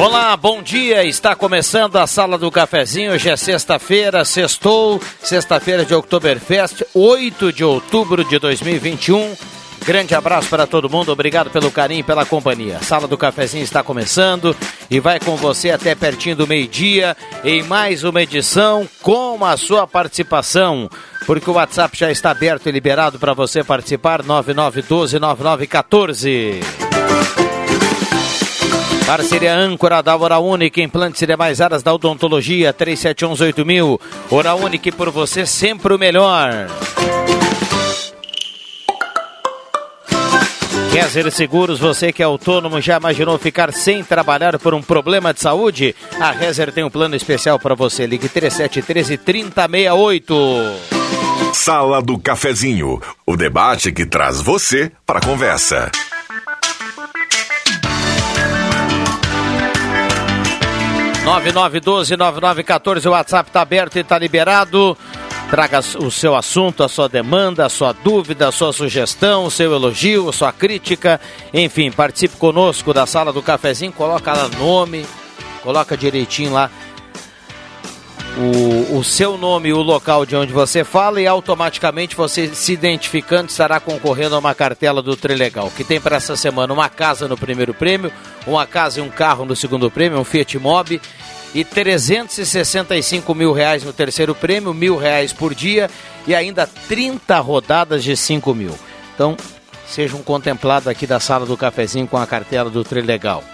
Olá, bom dia. Está começando a Sala do Cafezinho. Hoje é sexta-feira, sextou, sexta-feira de Oktoberfest, 8 de outubro de 2021. Grande abraço para todo mundo, obrigado pelo carinho e pela companhia. Sala do Cafezinho está começando e vai com você até pertinho do meio-dia em mais uma edição com a sua participação. Porque o WhatsApp já está aberto e liberado para você participar, 9912-9914. Parceria âncora da Hora Única, implantes e demais áreas da odontologia, 37118000. Hora Única por você sempre o melhor. Kezer Seguros, você que é autônomo, já imaginou ficar sem trabalhar por um problema de saúde? A Rezer tem um plano especial para você. Ligue 3713 3068. Sala do Cafezinho, o debate que traz você para a conversa. 9912-9914, o WhatsApp está aberto e está liberado. Traga o seu assunto, a sua demanda, a sua dúvida, a sua sugestão, o seu elogio, a sua crítica. Enfim, participe conosco da sala do cafezinho, coloca lá nome, coloca direitinho lá o, o seu nome e o local de onde você fala e automaticamente você se identificando estará concorrendo a uma cartela do Trilegal, que tem para essa semana uma casa no primeiro prêmio, uma casa e um carro no segundo prêmio, um Fiat Mobi e 365 mil reais no terceiro prêmio, mil reais por dia e ainda 30 rodadas de 5 mil. Então, sejam contemplados aqui da sala do cafezinho com a cartela do Trilegal.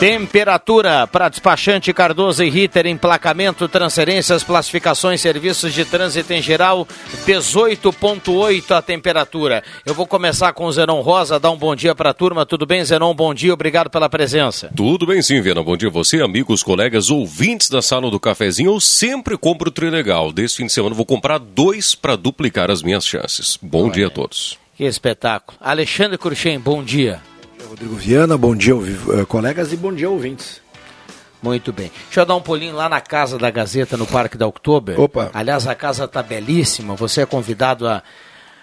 Temperatura para despachante Cardoso e Ritter, emplacamento, transferências, classificações, serviços de trânsito em geral, 18.8 a temperatura. Eu vou começar com o Zenon Rosa, dar um bom dia para a turma. Tudo bem, Zenon? Bom dia, obrigado pela presença. Tudo bem sim, Viana. Bom dia a você, amigos, colegas, ouvintes da Sala do Cafezinho. Eu sempre compro o Trilegal. Desse fim de semana vou comprar dois para duplicar as minhas chances. Bom Olha, dia a todos. Que espetáculo. Alexandre Cruxem, bom dia. Rodrigo Viana, bom dia, uh, colegas, e bom dia, ouvintes. Muito bem. Deixa eu dar um pulinho lá na casa da Gazeta, no Parque da Oktober. Opa. Aliás, a casa está belíssima. Você é convidado a.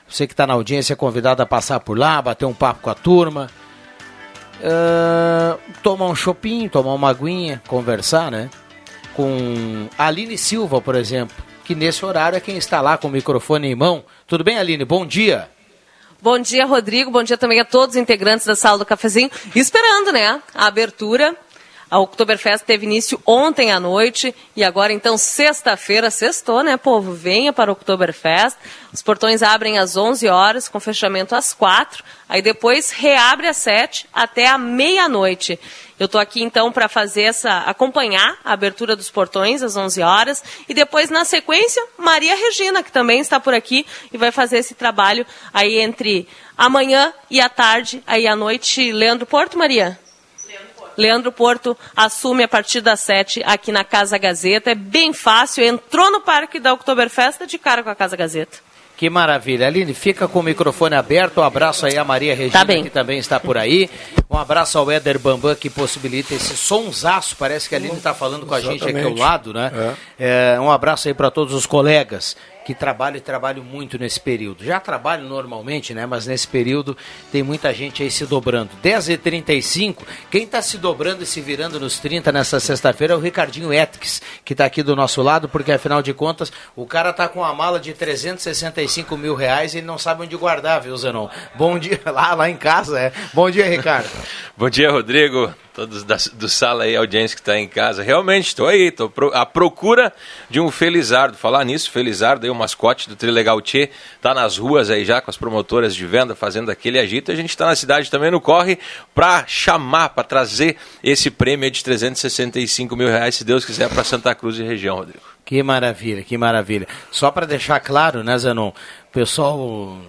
Você que está na audiência é convidado a passar por lá, bater um papo com a turma. Uh, tomar um chopinho, tomar uma aguinha, conversar, né? Com a Aline Silva, por exemplo, que nesse horário é quem está lá com o microfone em mão. Tudo bem, Aline? Bom dia. Bom dia, Rodrigo. Bom dia também a todos os integrantes da sala do cafezinho. Esperando, né? A abertura. A Oktoberfest teve início ontem à noite e agora então sexta-feira, sextou, né, povo? Venha para o Oktoberfest. Os portões abrem às 11 horas, com fechamento às 4. Aí depois reabre às 7 até a meia-noite. Eu estou aqui então para fazer essa acompanhar a abertura dos portões às 11 horas e depois na sequência Maria Regina que também está por aqui e vai fazer esse trabalho aí entre amanhã e a tarde, aí à noite Leandro Porto, Maria. Leandro Porto assume a partir das 7 aqui na Casa Gazeta. É bem fácil, entrou no parque da Oktoberfest de cara com a Casa Gazeta. Que maravilha. Aline, fica com o microfone aberto. Um abraço aí a Maria Regina, tá que também está por aí. Um abraço ao Éder Bambam, que possibilita esse sonsaço. Parece que a Aline está falando com a gente aqui ao lado, né? É. É, um abraço aí para todos os colegas que trabalho e trabalho muito nesse período. Já trabalho normalmente, né? Mas nesse período tem muita gente aí se dobrando. 10h35, quem está se dobrando e se virando nos 30 nessa sexta-feira é o Ricardinho Etix, que está aqui do nosso lado, porque afinal de contas o cara tá com uma mala de 365 mil reais e ele não sabe onde guardar, viu, Zenon? Bom dia, lá, lá em casa, é. Bom dia, Ricardo. Bom dia, Rodrigo todos da, do sala aí, audiência que está em casa. Realmente, estou aí, estou à procura de um Felizardo. Falar nisso, Felizardo aí, o mascote do Trilegal Tchê, tá nas ruas aí já com as promotoras de venda fazendo aquele agito. A gente está na cidade também no corre para chamar, para trazer esse prêmio de 365 mil reais, se Deus quiser, para Santa Cruz e região, Rodrigo. Que maravilha, que maravilha. Só para deixar claro, né, Zenon? O pessoal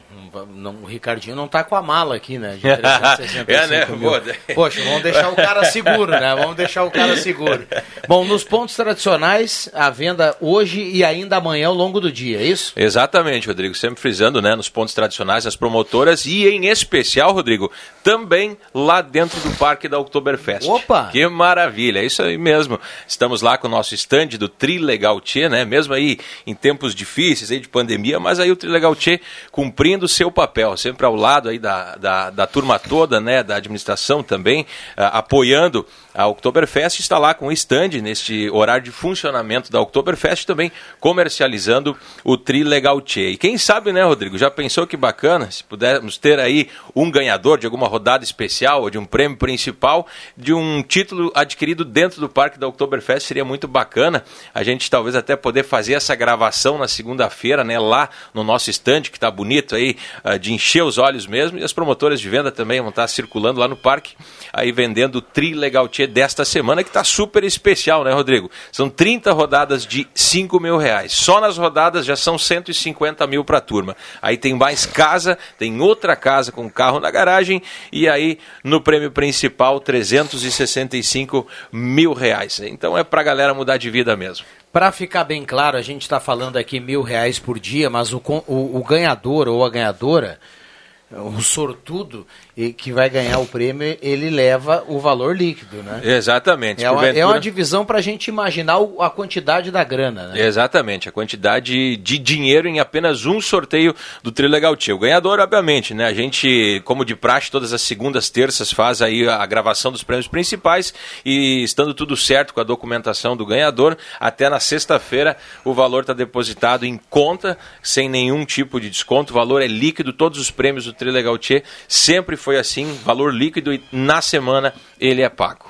não, o Ricardinho não tá com a mala aqui, né? De é, né? Mil. Poxa, vamos deixar o cara seguro, né? Vamos deixar o cara seguro. Bom, nos pontos tradicionais, a venda hoje e ainda amanhã ao longo do dia, é isso? Exatamente, Rodrigo. Sempre frisando, né? Nos pontos tradicionais, as promotoras e em especial, Rodrigo, também lá dentro do Parque da Oktoberfest. Opa! Que maravilha, é isso aí mesmo. Estamos lá com o nosso stand do Trilegal Tchê, né? Mesmo aí em tempos difíceis aí de pandemia, mas aí o Trilegal Tchê cumprindo seu papel, sempre ao lado aí da, da, da turma toda, né, da administração também, uh, apoiando a Oktoberfest está lá com o stand neste horário de funcionamento da Oktoberfest também comercializando o Tri Legal Tchê. E quem sabe, né, Rodrigo, já pensou que bacana se pudermos ter aí um ganhador de alguma rodada especial ou de um prêmio principal de um título adquirido dentro do parque da Oktoberfest seria muito bacana. A gente talvez até poder fazer essa gravação na segunda-feira, né, lá no nosso stand que está bonito aí, ah, de encher os olhos mesmo e as promotoras de venda também vão estar circulando lá no parque aí vendendo o Tri Legal Tchê desta semana, que está super especial, né, Rodrigo? São 30 rodadas de 5 mil reais. Só nas rodadas já são 150 mil para a turma. Aí tem mais casa, tem outra casa com carro na garagem, e aí no prêmio principal, 365 mil reais. Então é para a galera mudar de vida mesmo. Para ficar bem claro, a gente está falando aqui mil reais por dia, mas o, o, o ganhador ou a ganhadora o sortudo que vai ganhar o prêmio, ele leva o valor líquido, né? Exatamente. É, uma, é uma divisão para a gente imaginar a quantidade da grana, né? Exatamente, a quantidade de dinheiro em apenas um sorteio do Trilegal Tia. O ganhador, obviamente, né? A gente, como de praxe, todas as segundas, terças faz aí a gravação dos prêmios principais e estando tudo certo com a documentação do ganhador, até na sexta-feira o valor está depositado em conta, sem nenhum tipo de desconto, o valor é líquido, todos os prêmios do Trilegal Tia sempre foi assim, valor líquido e na semana ele é pago.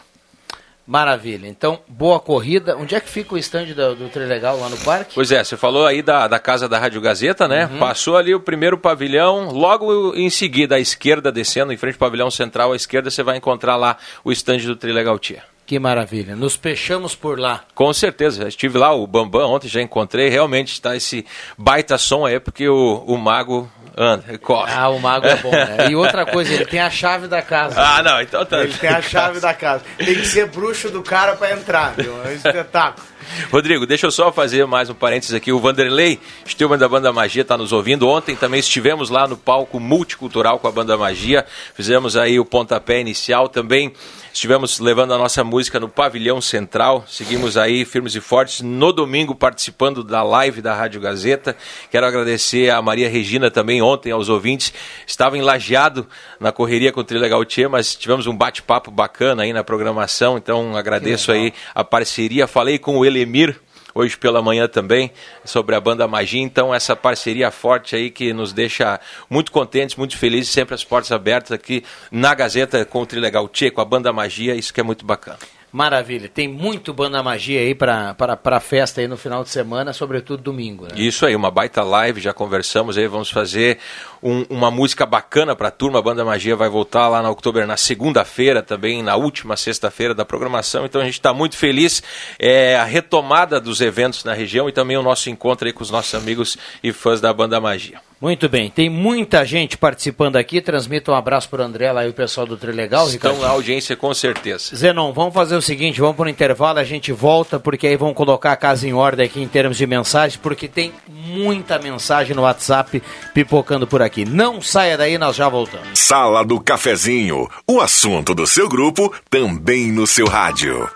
Maravilha. Então, boa corrida. Onde é que fica o estande do, do Trilegal lá no parque? Pois é, você falou aí da, da casa da Rádio Gazeta, né? Uhum. Passou ali o primeiro pavilhão, logo em seguida, à esquerda, descendo, em frente ao pavilhão central, à esquerda, você vai encontrar lá o estande do Trilegal Tia. Que maravilha. Nos fechamos por lá. Com certeza. estive lá, o Bambam, ontem já encontrei. Realmente está esse baita som aí, porque o, o Mago anda, corre. Ah, o Mago é bom, né? E outra coisa, ele tem a chave da casa. Ah, não, então tá. Ele tem a chave da casa. Tem que ser bruxo do cara para entrar, viu? É um espetáculo. Rodrigo, deixa eu só fazer mais um parênteses aqui. O Vanderlei Stilman da Banda Magia está nos ouvindo. Ontem também estivemos lá no palco multicultural com a Banda Magia. Fizemos aí o pontapé inicial também. Estivemos levando a nossa música no pavilhão central. Seguimos aí firmes e fortes no domingo participando da live da Rádio Gazeta. Quero agradecer a Maria Regina também ontem aos ouvintes. Estava enlajeado na correria com o Trilegal Tchê, mas tivemos um bate-papo bacana aí na programação. Então agradeço aí a parceria. Falei com o Elemir hoje pela manhã também, sobre a banda Magia. Então, essa parceria forte aí que nos deixa muito contentes, muito felizes, sempre as portas abertas aqui na Gazeta com o Trilegal Tchê, com a banda Magia, isso que é muito bacana. Maravilha. Tem muito Banda Magia aí para a festa aí no final de semana, sobretudo domingo. Né? Isso aí, uma baita live, já conversamos aí, vamos fazer um, uma música bacana para a turma. A Banda Magia vai voltar lá na Outubro na segunda-feira também, na última sexta-feira da programação. Então a gente está muito feliz. É a retomada dos eventos na região e também o nosso encontro aí com os nossos amigos e fãs da Banda Magia. Muito bem, tem muita gente participando aqui. Transmito um abraço para o André lá e o pessoal do Trilegal. Estão Ricardo. na audiência com certeza. Zenon, vamos fazer o seguinte: vamos para o intervalo, a gente volta, porque aí vão colocar a casa em ordem aqui em termos de mensagens, porque tem muita mensagem no WhatsApp pipocando por aqui. Não saia daí, nós já voltamos. Sala do Cafezinho o assunto do seu grupo também no seu rádio.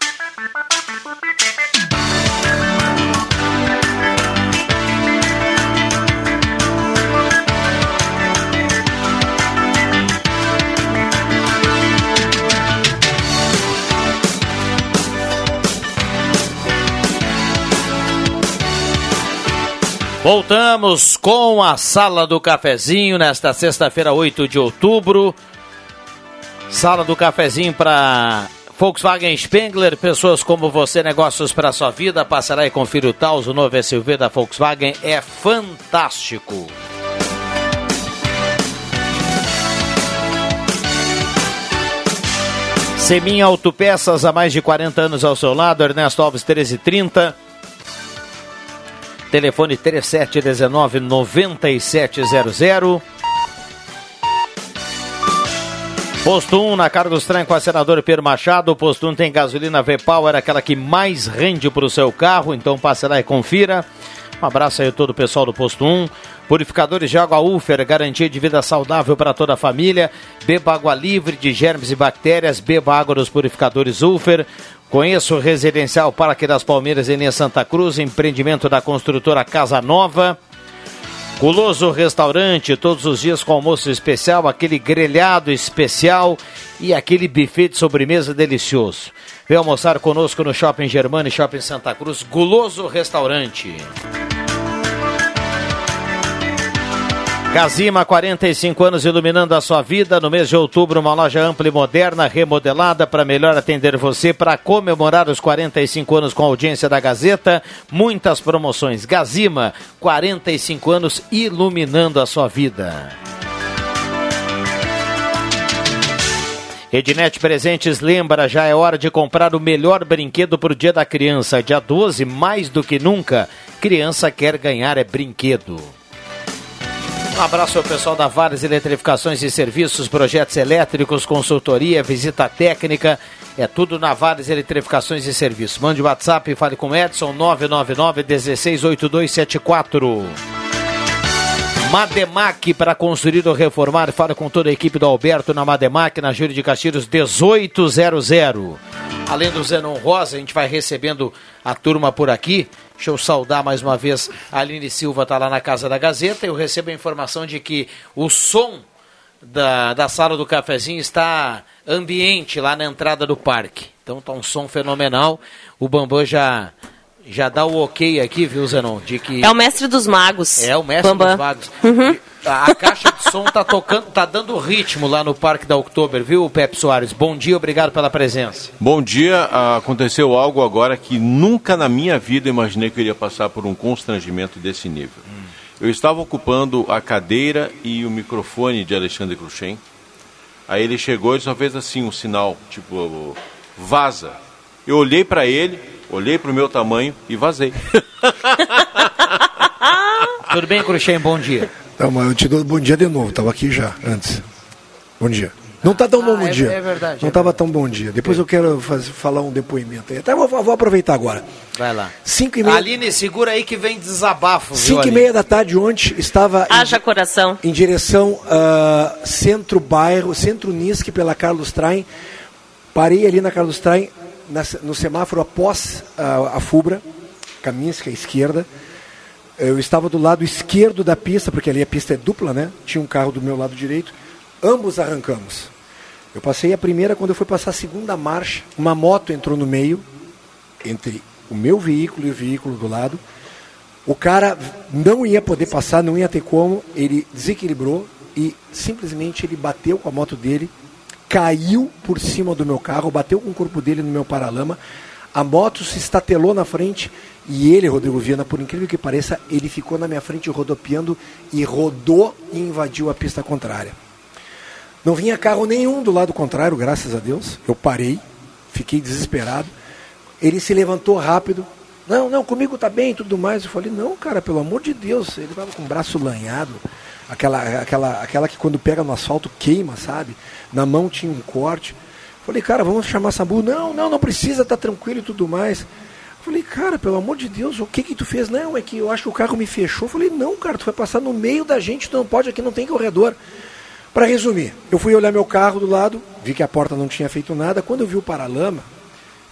Voltamos com a Sala do Cafezinho nesta sexta-feira, 8 de outubro. Sala do Cafezinho para Volkswagen Spengler, pessoas como você, negócios para sua vida. Passará e confira o Taos, o novo SUV da Volkswagen é fantástico. Semin Autopeças, há mais de 40 anos ao seu lado, Ernesto Alves 1330. Telefone 3719 9700. Posto 1 na Carlos Trem com a senador Pedro Machado. Posto 1 tem gasolina V-Power, aquela que mais rende para o seu carro. Então passe lá e confira. Um abraço aí a todo o pessoal do Posto 1. Purificadores de água Ufer, garantia de vida saudável para toda a família. Beba água livre de germes e bactérias. Beba água dos purificadores Ufer. Conheça o Residencial Parque das Palmeiras em Santa Cruz, empreendimento da construtora Casa Nova. Guloso Restaurante, todos os dias com almoço especial, aquele grelhado especial e aquele buffet de sobremesa delicioso. Vem almoçar conosco no Shopping Germano e Shopping Santa Cruz, Guloso Restaurante. Gazima, 45 anos iluminando a sua vida. No mês de outubro, uma loja ampla e moderna, remodelada para melhor atender você. Para comemorar os 45 anos com a audiência da Gazeta, muitas promoções. Gazima, 45 anos iluminando a sua vida. Ednet Presentes lembra, já é hora de comprar o melhor brinquedo para o Dia da Criança. Dia 12, mais do que nunca, criança quer ganhar é brinquedo. Um abraço ao pessoal da Vales Eletrificações e Serviços, projetos elétricos, consultoria, visita técnica. É tudo na Vales Eletrificações e Serviços. Mande WhatsApp e fale com Edson 999 168274. Mademac para construir ou reformar. Fala com toda a equipe do Alberto na Mademac, na Júlio de Castilhos 1800. Além do Zenon Rosa, a gente vai recebendo a turma por aqui. Deixa eu saudar mais uma vez a Aline Silva, está lá na Casa da Gazeta. Eu recebo a informação de que o som da, da sala do cafezinho está ambiente lá na entrada do parque. Então está um som fenomenal. O Bambam já já dá o ok aqui, viu, Zenon? De que é o mestre dos magos. É o mestre Bambam. dos magos. Uhum. A, a, caixa de som tá tocando, tá dando ritmo lá no Parque da Oktober, viu, Pepe Soares? Bom dia, obrigado pela presença. Bom dia. Aconteceu algo agora que nunca na minha vida imaginei que eu iria passar por um constrangimento desse nível. Hum. Eu estava ocupando a cadeira e o microfone de Alexandre Cruxem. Aí ele chegou e só fez assim um sinal, tipo, vaza. Eu olhei para ele, olhei para o meu tamanho e vazei. Tudo bem, Cruxem? Bom dia. Não, mas eu te dou bom dia de novo, estava aqui já, antes. Bom dia. Não está tão ah, bom bom é, dia. É verdade. Não estava é tão bom dia. Depois eu quero fazer, falar um depoimento aí. Até vou, vou aproveitar agora. Vai lá. Cinco e meia... Aline, segura aí que vem desabafo. Cinco viu, e meia da tarde ontem estava Haja em, coração. em direção uh, centro-bairro, centro-Nisque pela Carlos Traem. Parei ali na Carlos Traem, no semáforo após uh, a Fubra, caminho à esquerda. Eu estava do lado esquerdo da pista, porque ali a pista é dupla, né? Tinha um carro do meu lado direito. Ambos arrancamos. Eu passei a primeira, quando eu fui passar a segunda marcha, uma moto entrou no meio, entre o meu veículo e o veículo do lado. O cara não ia poder passar, não ia ter como, ele desequilibrou e simplesmente ele bateu com a moto dele, caiu por cima do meu carro, bateu com o corpo dele no meu paralama. A moto se estatelou na frente e ele, Rodrigo Viana, por incrível que pareça, ele ficou na minha frente rodopiando e rodou e invadiu a pista contrária. Não vinha carro nenhum do lado contrário, graças a Deus. Eu parei, fiquei desesperado. Ele se levantou rápido. Não, não, comigo tá bem e tudo mais. Eu falei, não, cara, pelo amor de Deus. Ele estava com o braço lanhado. Aquela, aquela, aquela que quando pega no asfalto queima, sabe? Na mão tinha um corte. Falei, cara, vamos chamar Sabu. Não, não, não precisa, tá tranquilo e tudo mais. Falei, cara, pelo amor de Deus, o que que tu fez? Não, é que eu acho que o carro me fechou. Falei, não, cara, tu vai passar no meio da gente, tu não pode, aqui não tem corredor. Para resumir, eu fui olhar meu carro do lado, vi que a porta não tinha feito nada. Quando eu vi o paralama,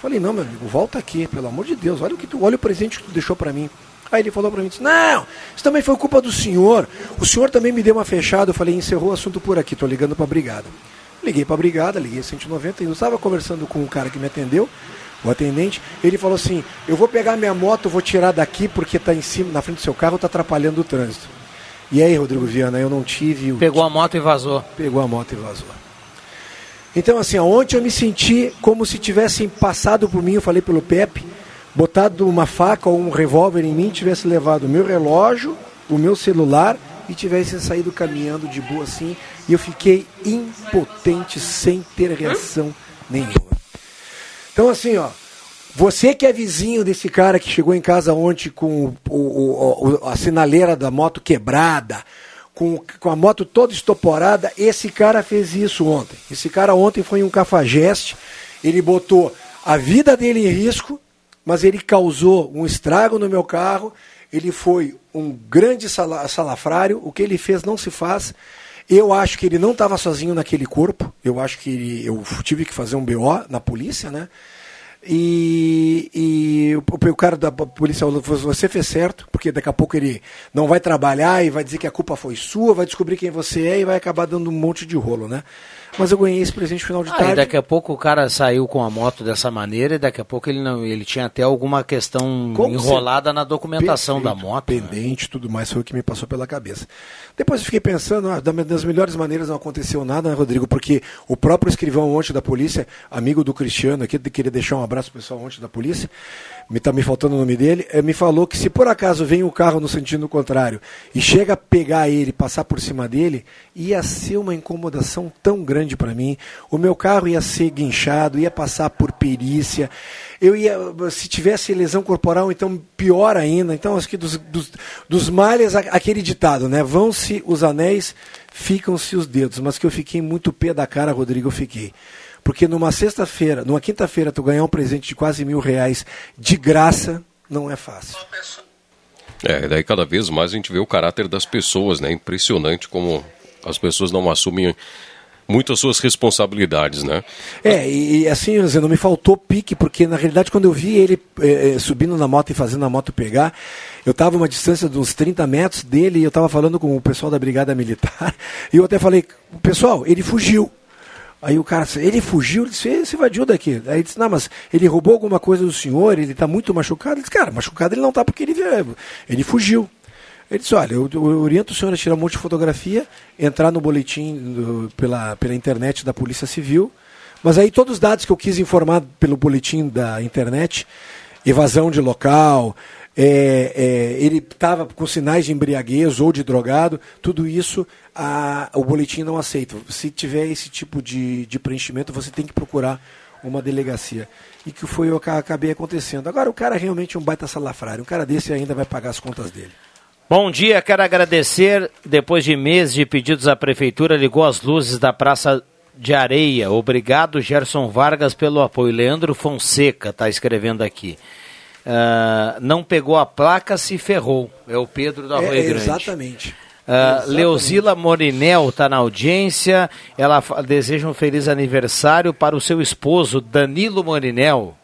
falei, não, meu amigo, volta aqui, pelo amor de Deus, olha o que tu, olha o presente que tu deixou para mim. Aí ele falou para mim, disse, não, isso também foi culpa do senhor. O senhor também me deu uma fechada. Eu falei, encerrou o assunto por aqui, tô ligando para a brigada. Liguei para a brigada, liguei 190 e eu estava conversando com o cara que me atendeu o atendente, ele falou assim: Eu vou pegar minha moto, vou tirar daqui porque está em cima, na frente do seu carro, está atrapalhando o trânsito. E aí, Rodrigo Viana, eu não tive. Pegou a moto e vazou. Pegou a moto e vazou. Então, assim, ontem eu me senti como se tivessem passado por mim, eu falei pelo Pepe, botado uma faca ou um revólver em mim, tivesse levado o meu relógio, o meu celular e tivesse saído caminhando de boa assim. E eu fiquei impotente, sem ter reação nenhuma. Então, assim, ó, você que é vizinho desse cara que chegou em casa ontem com o, o, o, a sinaleira da moto quebrada, com, com a moto toda estoporada, esse cara fez isso ontem. Esse cara ontem foi um cafajeste, ele botou a vida dele em risco, mas ele causou um estrago no meu carro, ele foi um grande salafrário, o que ele fez não se faz. Eu acho que ele não estava sozinho naquele corpo, eu acho que ele, eu tive que fazer um BO na polícia, né? E, e o, o, cara da polícia falou: você fez certo, porque daqui a pouco ele não vai trabalhar e vai dizer que a culpa foi sua, vai descobrir quem você é e vai acabar dando um monte de rolo, né? Mas eu ganhei esse presente final de ah, tarde. E daqui a pouco o cara saiu com a moto dessa maneira e daqui a pouco ele não, ele tinha até alguma questão Como enrolada na documentação Perfeito, da moto. Pendente, né? tudo mais foi o que me passou pela cabeça. Depois eu fiquei pensando, ah, das melhores maneiras não aconteceu nada, né, Rodrigo? Porque o próprio escrivão ontem da polícia, amigo do Cristiano aqui, queria deixar um abraço pessoal ontem da polícia, me está me faltando o nome dele, eh, me falou que se por acaso vem o carro no sentido contrário e chega a pegar ele, passar por cima dele, ia ser uma incomodação tão grande para mim. O meu carro ia ser guinchado, ia passar por perícia. Eu ia, se tivesse lesão corporal, então pior ainda. Então, acho que dos, dos, dos males, aquele ditado, né? Vão-se os anéis, ficam-se os dedos. Mas que eu fiquei muito pé da cara, Rodrigo, eu fiquei. Porque numa sexta-feira, numa quinta-feira, tu ganhar um presente de quase mil reais de graça, não é fácil. É, daí cada vez mais a gente vê o caráter das pessoas, né? Impressionante como as pessoas não assumem muito as suas responsabilidades, né? É, e, assim, não me faltou pique, porque na realidade quando eu vi ele é, subindo na moto e fazendo a moto pegar, eu estava uma distância de uns 30 metros dele e eu estava falando com o pessoal da Brigada Militar, e eu até falei, pessoal, ele fugiu. Aí o cara, ele fugiu, ele disse, você invadiu daqui. Aí ele disse, não, mas ele roubou alguma coisa do senhor, ele está muito machucado. Ele disse, cara, machucado ele não está porque ele, ele fugiu. Ele disse, olha, eu, eu, oriento o senhor a tirar um monte de fotografia, entrar no boletim do, pela, pela internet da Polícia Civil, mas aí todos os dados que eu quis informar pelo boletim da internet, evasão de local, é, é, ele estava com sinais de embriaguez ou de drogado, tudo isso a, o boletim não aceita. Se tiver esse tipo de, de preenchimento, você tem que procurar uma delegacia. E que foi o que acabei acontecendo. Agora, o cara é realmente um baita salafrário. Um cara desse ainda vai pagar as contas dele. Bom dia, quero agradecer. Depois de meses de pedidos, a prefeitura ligou as luzes da Praça de Areia. Obrigado, Gerson Vargas, pelo apoio. Leandro Fonseca está escrevendo aqui. Uh, não pegou a placa, se ferrou. É o Pedro da Rua é, Grande. Exatamente. Uh, Leozila Morinel está na audiência. Ela deseja um feliz aniversário para o seu esposo, Danilo Morinel.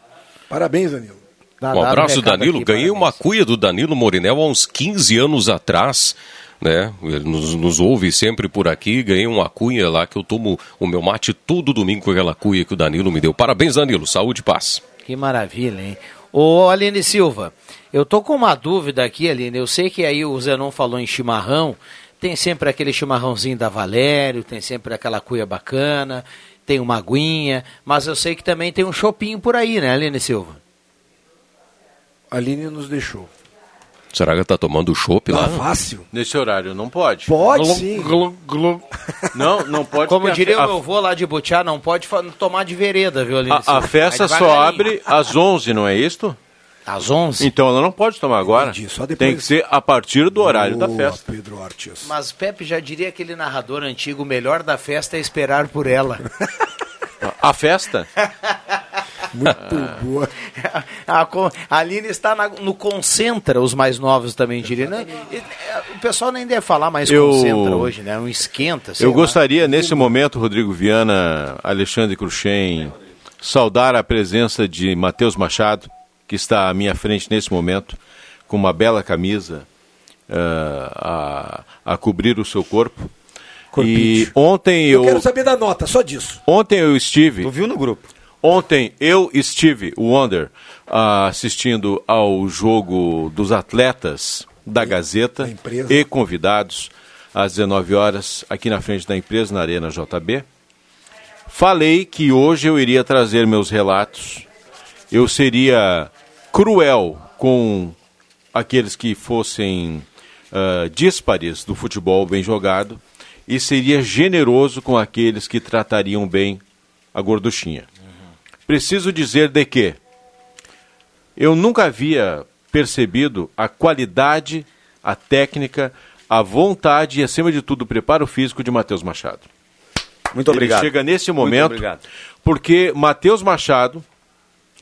Parabéns, Danilo. Dá, um abraço, Danilo. Aqui, Ganhei parabéns. uma cuia do Danilo Morinel há uns 15 anos atrás. Né? Ele nos, nos ouve sempre por aqui. Ganhei uma cunha lá que eu tomo o meu mate todo domingo com aquela cuia que o Danilo me deu. Parabéns, Danilo. Saúde e paz. Que maravilha, hein? Ô, Aline Silva, eu tô com uma dúvida aqui, Aline. Eu sei que aí o Zenon falou em chimarrão. Tem sempre aquele chimarrãozinho da Valério, tem sempre aquela cuia bacana, tem uma aguinha, mas eu sei que também tem um chopinho por aí, né, Aline Silva? Aline nos deixou. Será que ela tá tomando chopp lá? fácil. Nesse horário, não pode. Pode sim. Não, não pode. Como diria o meu avô lá de Butiá, não pode tomar de vereda, viu, Aline? A, a festa só abre às 11, não é isto? Às 11? Então ela não pode tomar agora. Entendi, só depois... Tem que ser a partir do horário Boa, da festa. Pedro Ortiz. Mas Pepe já diria aquele narrador antigo, o melhor da festa é esperar por ela. a festa? Muito boa. A, a Aline está na, no Concentra, os mais novos também diriam. Né? O pessoal nem deve falar mais eu, Concentra hoje, né? Um esquenta. Eu lá. gostaria, nesse momento, Rodrigo Viana, Alexandre Cruxem, saudar a presença de Matheus Machado, que está à minha frente nesse momento, com uma bela camisa uh, a, a cobrir o seu corpo. E ontem eu. Eu quero saber da nota, só disso. Ontem eu estive. Tu viu no grupo? Ontem eu estive, Wonder, assistindo ao jogo dos atletas da Gazeta e convidados às 19 horas aqui na frente da empresa, na Arena JB. Falei que hoje eu iria trazer meus relatos. Eu seria cruel com aqueles que fossem uh, díspares do futebol bem jogado e seria generoso com aqueles que tratariam bem a gorduchinha. Preciso dizer de que eu nunca havia percebido a qualidade, a técnica, a vontade e, acima de tudo, o preparo físico de Matheus Machado. Muito obrigado. Ele chega nesse momento porque Matheus Machado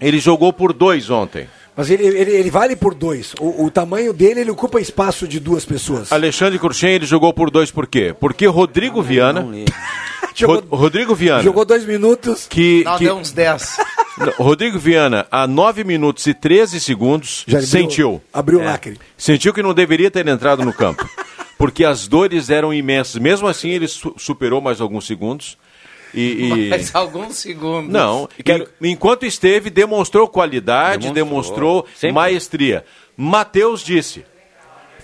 ele jogou por dois ontem. Mas ele, ele, ele vale por dois. O, o, tamanho dele, ele ocupa espaço de duas pessoas. Alexandre Cruxem, ele jogou por dois por quê? Porque Rodrigo não, Viana... Jogou, Rodrigo Viana... Jogou dois minutos... Que, não, que, deu uns dez. Rodrigo Viana, a nove minutos e 13 segundos, Já sentiu. Abriu o é, lacre. Sentiu que não deveria ter entrado no campo. porque as dores eram imensas. Mesmo assim, ele su superou mais alguns segundos. E, e... Mais alguns segundos. Não, Quero... enquanto esteve, demonstrou qualidade, demonstrou, demonstrou maestria. Mateus disse: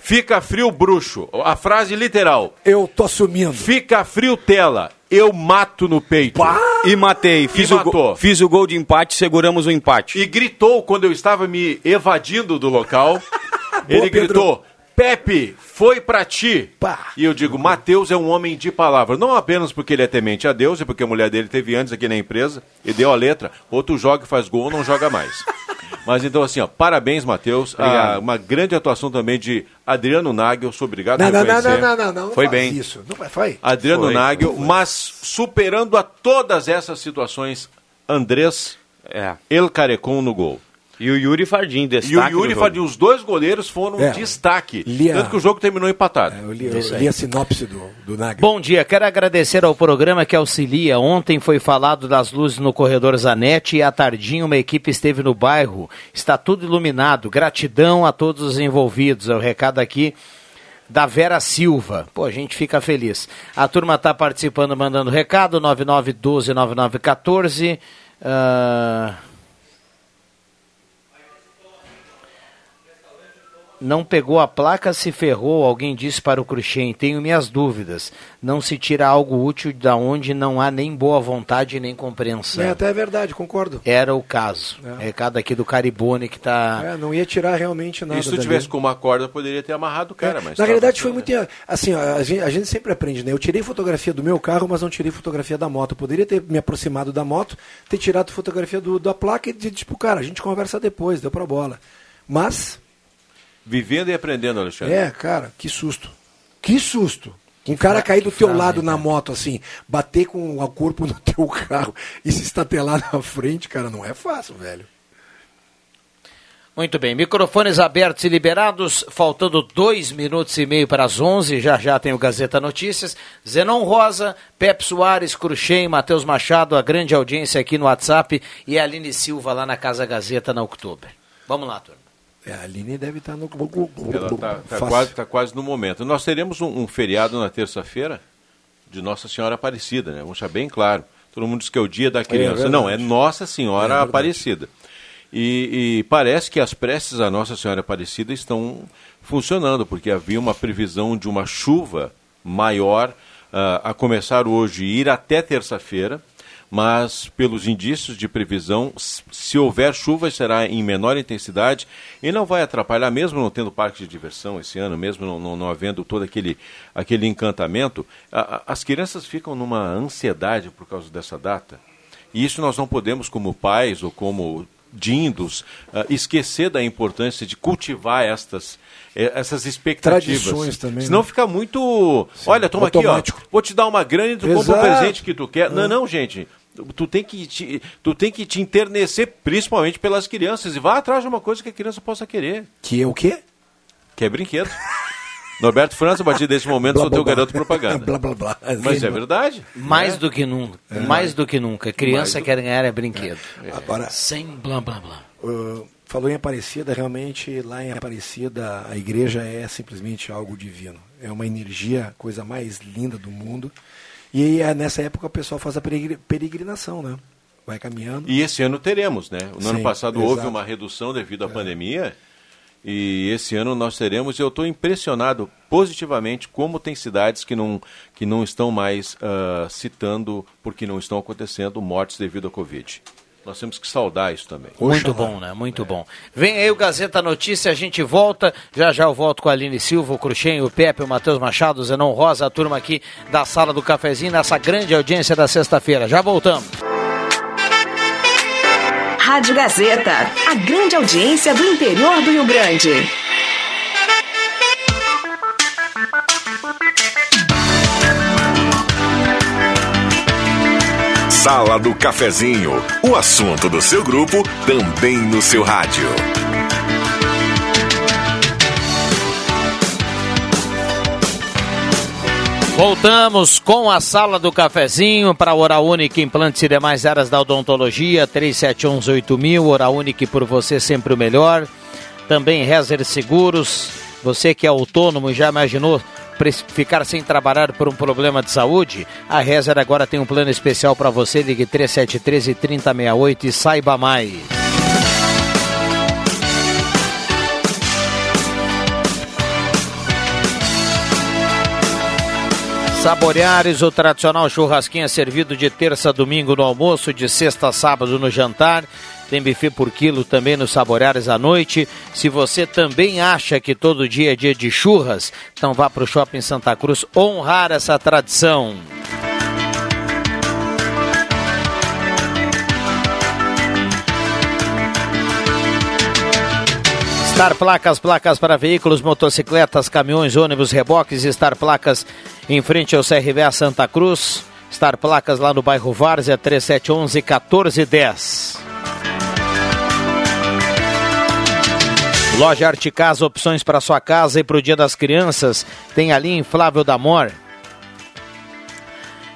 fica frio bruxo. A frase literal. Eu tô assumindo. Fica frio tela. Eu mato no peito. Pá! E matei. Fiz, e o go... fiz o gol de empate, seguramos o empate. E gritou quando eu estava me evadindo do local. ele gritou: Pepe, foi para ti. Pá. E eu digo, Mateus é um homem de palavra. Não apenas porque ele é temente a Deus, e porque a mulher dele teve antes aqui na empresa e deu a letra. Outro joga e faz gol, não joga mais. Mas então, assim, ó, parabéns, Matheus. Ah, uma grande atuação também de Adriano Nagel. Sou obrigado não, não, não, não, não, não, não, Foi bem. Isso. Não, foi. Adriano foi, Nagel, foi. mas superando a todas essas situações, Andrés é. El Carecon no gol. E o Yuri Fardim, destaque. E o Yuri Fardim, os dois goleiros foram é, destaque. Lia, Tanto que o jogo terminou empatado. É, eu, li, eu li a sinopse do, do Nagel. Bom dia, quero agradecer ao programa que auxilia. Ontem foi falado das luzes no corredor Zanetti e à tardinha uma equipe esteve no bairro. Está tudo iluminado. Gratidão a todos os envolvidos. É o recado aqui da Vera Silva. Pô, a gente fica feliz. A turma está participando, mandando recado, 9912-9914. Uh... não pegou a placa, se ferrou, alguém disse para o Cruxem, tenho minhas dúvidas. Não se tira algo útil da onde não há nem boa vontade nem compreensão. É até é verdade, concordo. Era o caso. É. Recado aqui do Caribone que está. É, não ia tirar realmente nada. E se tu tivesse com uma corda, poderia ter amarrado o cara, é. mas. Na realidade foi muito. Assim, a gente, a gente, sempre aprende, né? Eu tirei fotografia do meu carro, mas não tirei fotografia da moto. Eu poderia ter me aproximado da moto, ter tirado fotografia do, da placa e tipo, cara, a gente conversa depois, deu pra bola. Mas Vivendo e aprendendo, Alexandre. É, cara, que susto. Que susto. Um cara cair do teu frase, lado na moto, assim, bater com o corpo no teu carro e se estatelar na frente, cara, não é fácil, velho. Muito bem, microfones abertos e liberados, faltando dois minutos e meio para as onze, já já tem o Gazeta Notícias. Zenon Rosa, Pep Soares, Cruxem, Matheus Machado, a grande audiência aqui no WhatsApp e a Aline Silva lá na Casa Gazeta na Outubro. Vamos lá, turma. É, a Aline deve estar no. Ela está tá quase, tá quase no momento. Nós teremos um, um feriado na terça-feira de Nossa Senhora Aparecida, né? Vamos deixar bem claro. Todo mundo diz que é o dia da é criança. É Não, é Nossa Senhora é Aparecida. E, e, parece que as preces à Nossa Senhora Aparecida estão funcionando, porque havia uma previsão de uma chuva maior uh, a começar hoje e ir até terça-feira mas pelos indícios de previsão, se houver chuva, será em menor intensidade e não vai atrapalhar, mesmo não tendo parque de diversão esse ano, mesmo não, não, não havendo todo aquele, aquele encantamento, a, a, as crianças ficam numa ansiedade por causa dessa data. E isso nós não podemos, como pais ou como dindos, uh, esquecer da importância de cultivar estas eh, essas expectativas. Tradições também. Senão né? fica muito. Sim, Olha, toma automático. aqui, ó. Vou te dar uma grana e tu compra o presente que tu quer. Não, não, gente tu tem que te, tu tem que te internecer principalmente pelas crianças e vá atrás de uma coisa que a criança possa querer. Que é o quê? Que é brinquedo. Norberto França, a partir desse momento, blá, sou blá, teu blá. garoto propaganda. blá, blá, blá. Mas é verdade. Mais é. do que nunca. É. Mais do que nunca. Criança do... quer ganhar é brinquedo. É. Agora, Sem blá blá blá. Uh, falou em Aparecida, realmente lá em Aparecida a igreja é simplesmente algo divino. É uma energia, coisa mais linda do mundo. E é, nessa época o pessoal faz a peregrinação, né? Vai caminhando. E esse ano teremos, né? No Sim, ano passado exato. houve uma redução devido à é. pandemia. E esse ano nós teremos, e eu estou impressionado positivamente como tem cidades que não, que não estão mais uh, citando, porque não estão acontecendo, mortes devido à Covid. Nós temos que saudar isso também. Muito bom, né? Muito é. bom. Vem aí o Gazeta Notícia, a gente volta. Já já eu volto com a Aline Silva, o Cruxem, o Pepe, o Matheus Machado, o Zenon Rosa, a turma aqui da sala do cafezinho, nessa grande audiência da sexta-feira. Já voltamos. Rádio Gazeta, a grande audiência do interior do Rio Grande. Sala do Cafezinho, o assunto do seu grupo também no seu rádio. Voltamos com a sala do cafezinho para Oral Unique Implantes e demais áreas da odontologia, 37118000, Oral Unique por você sempre o melhor. Também Rezer Seguros, você que é autônomo já imaginou ficar sem trabalhar por um problema de saúde? A Rezer agora tem um plano especial para você, ligue 3713 3068 e saiba mais. Saboreares, o tradicional churrasquinho é servido de terça a domingo no almoço, de sexta a sábado no jantar. Tem buffet por quilo também no Saboreares à noite. Se você também acha que todo dia é dia de churras, então vá para o Shopping Santa Cruz honrar essa tradição. Star Placas, placas para veículos, motocicletas, caminhões, ônibus, reboques, Star Placas em frente ao CRVA Santa Cruz. Star Placas lá no bairro Várzea, 3711 1410. Loja Arte Casa, opções para sua casa e para o Dia das Crianças. Tem ali Inflável da Mor.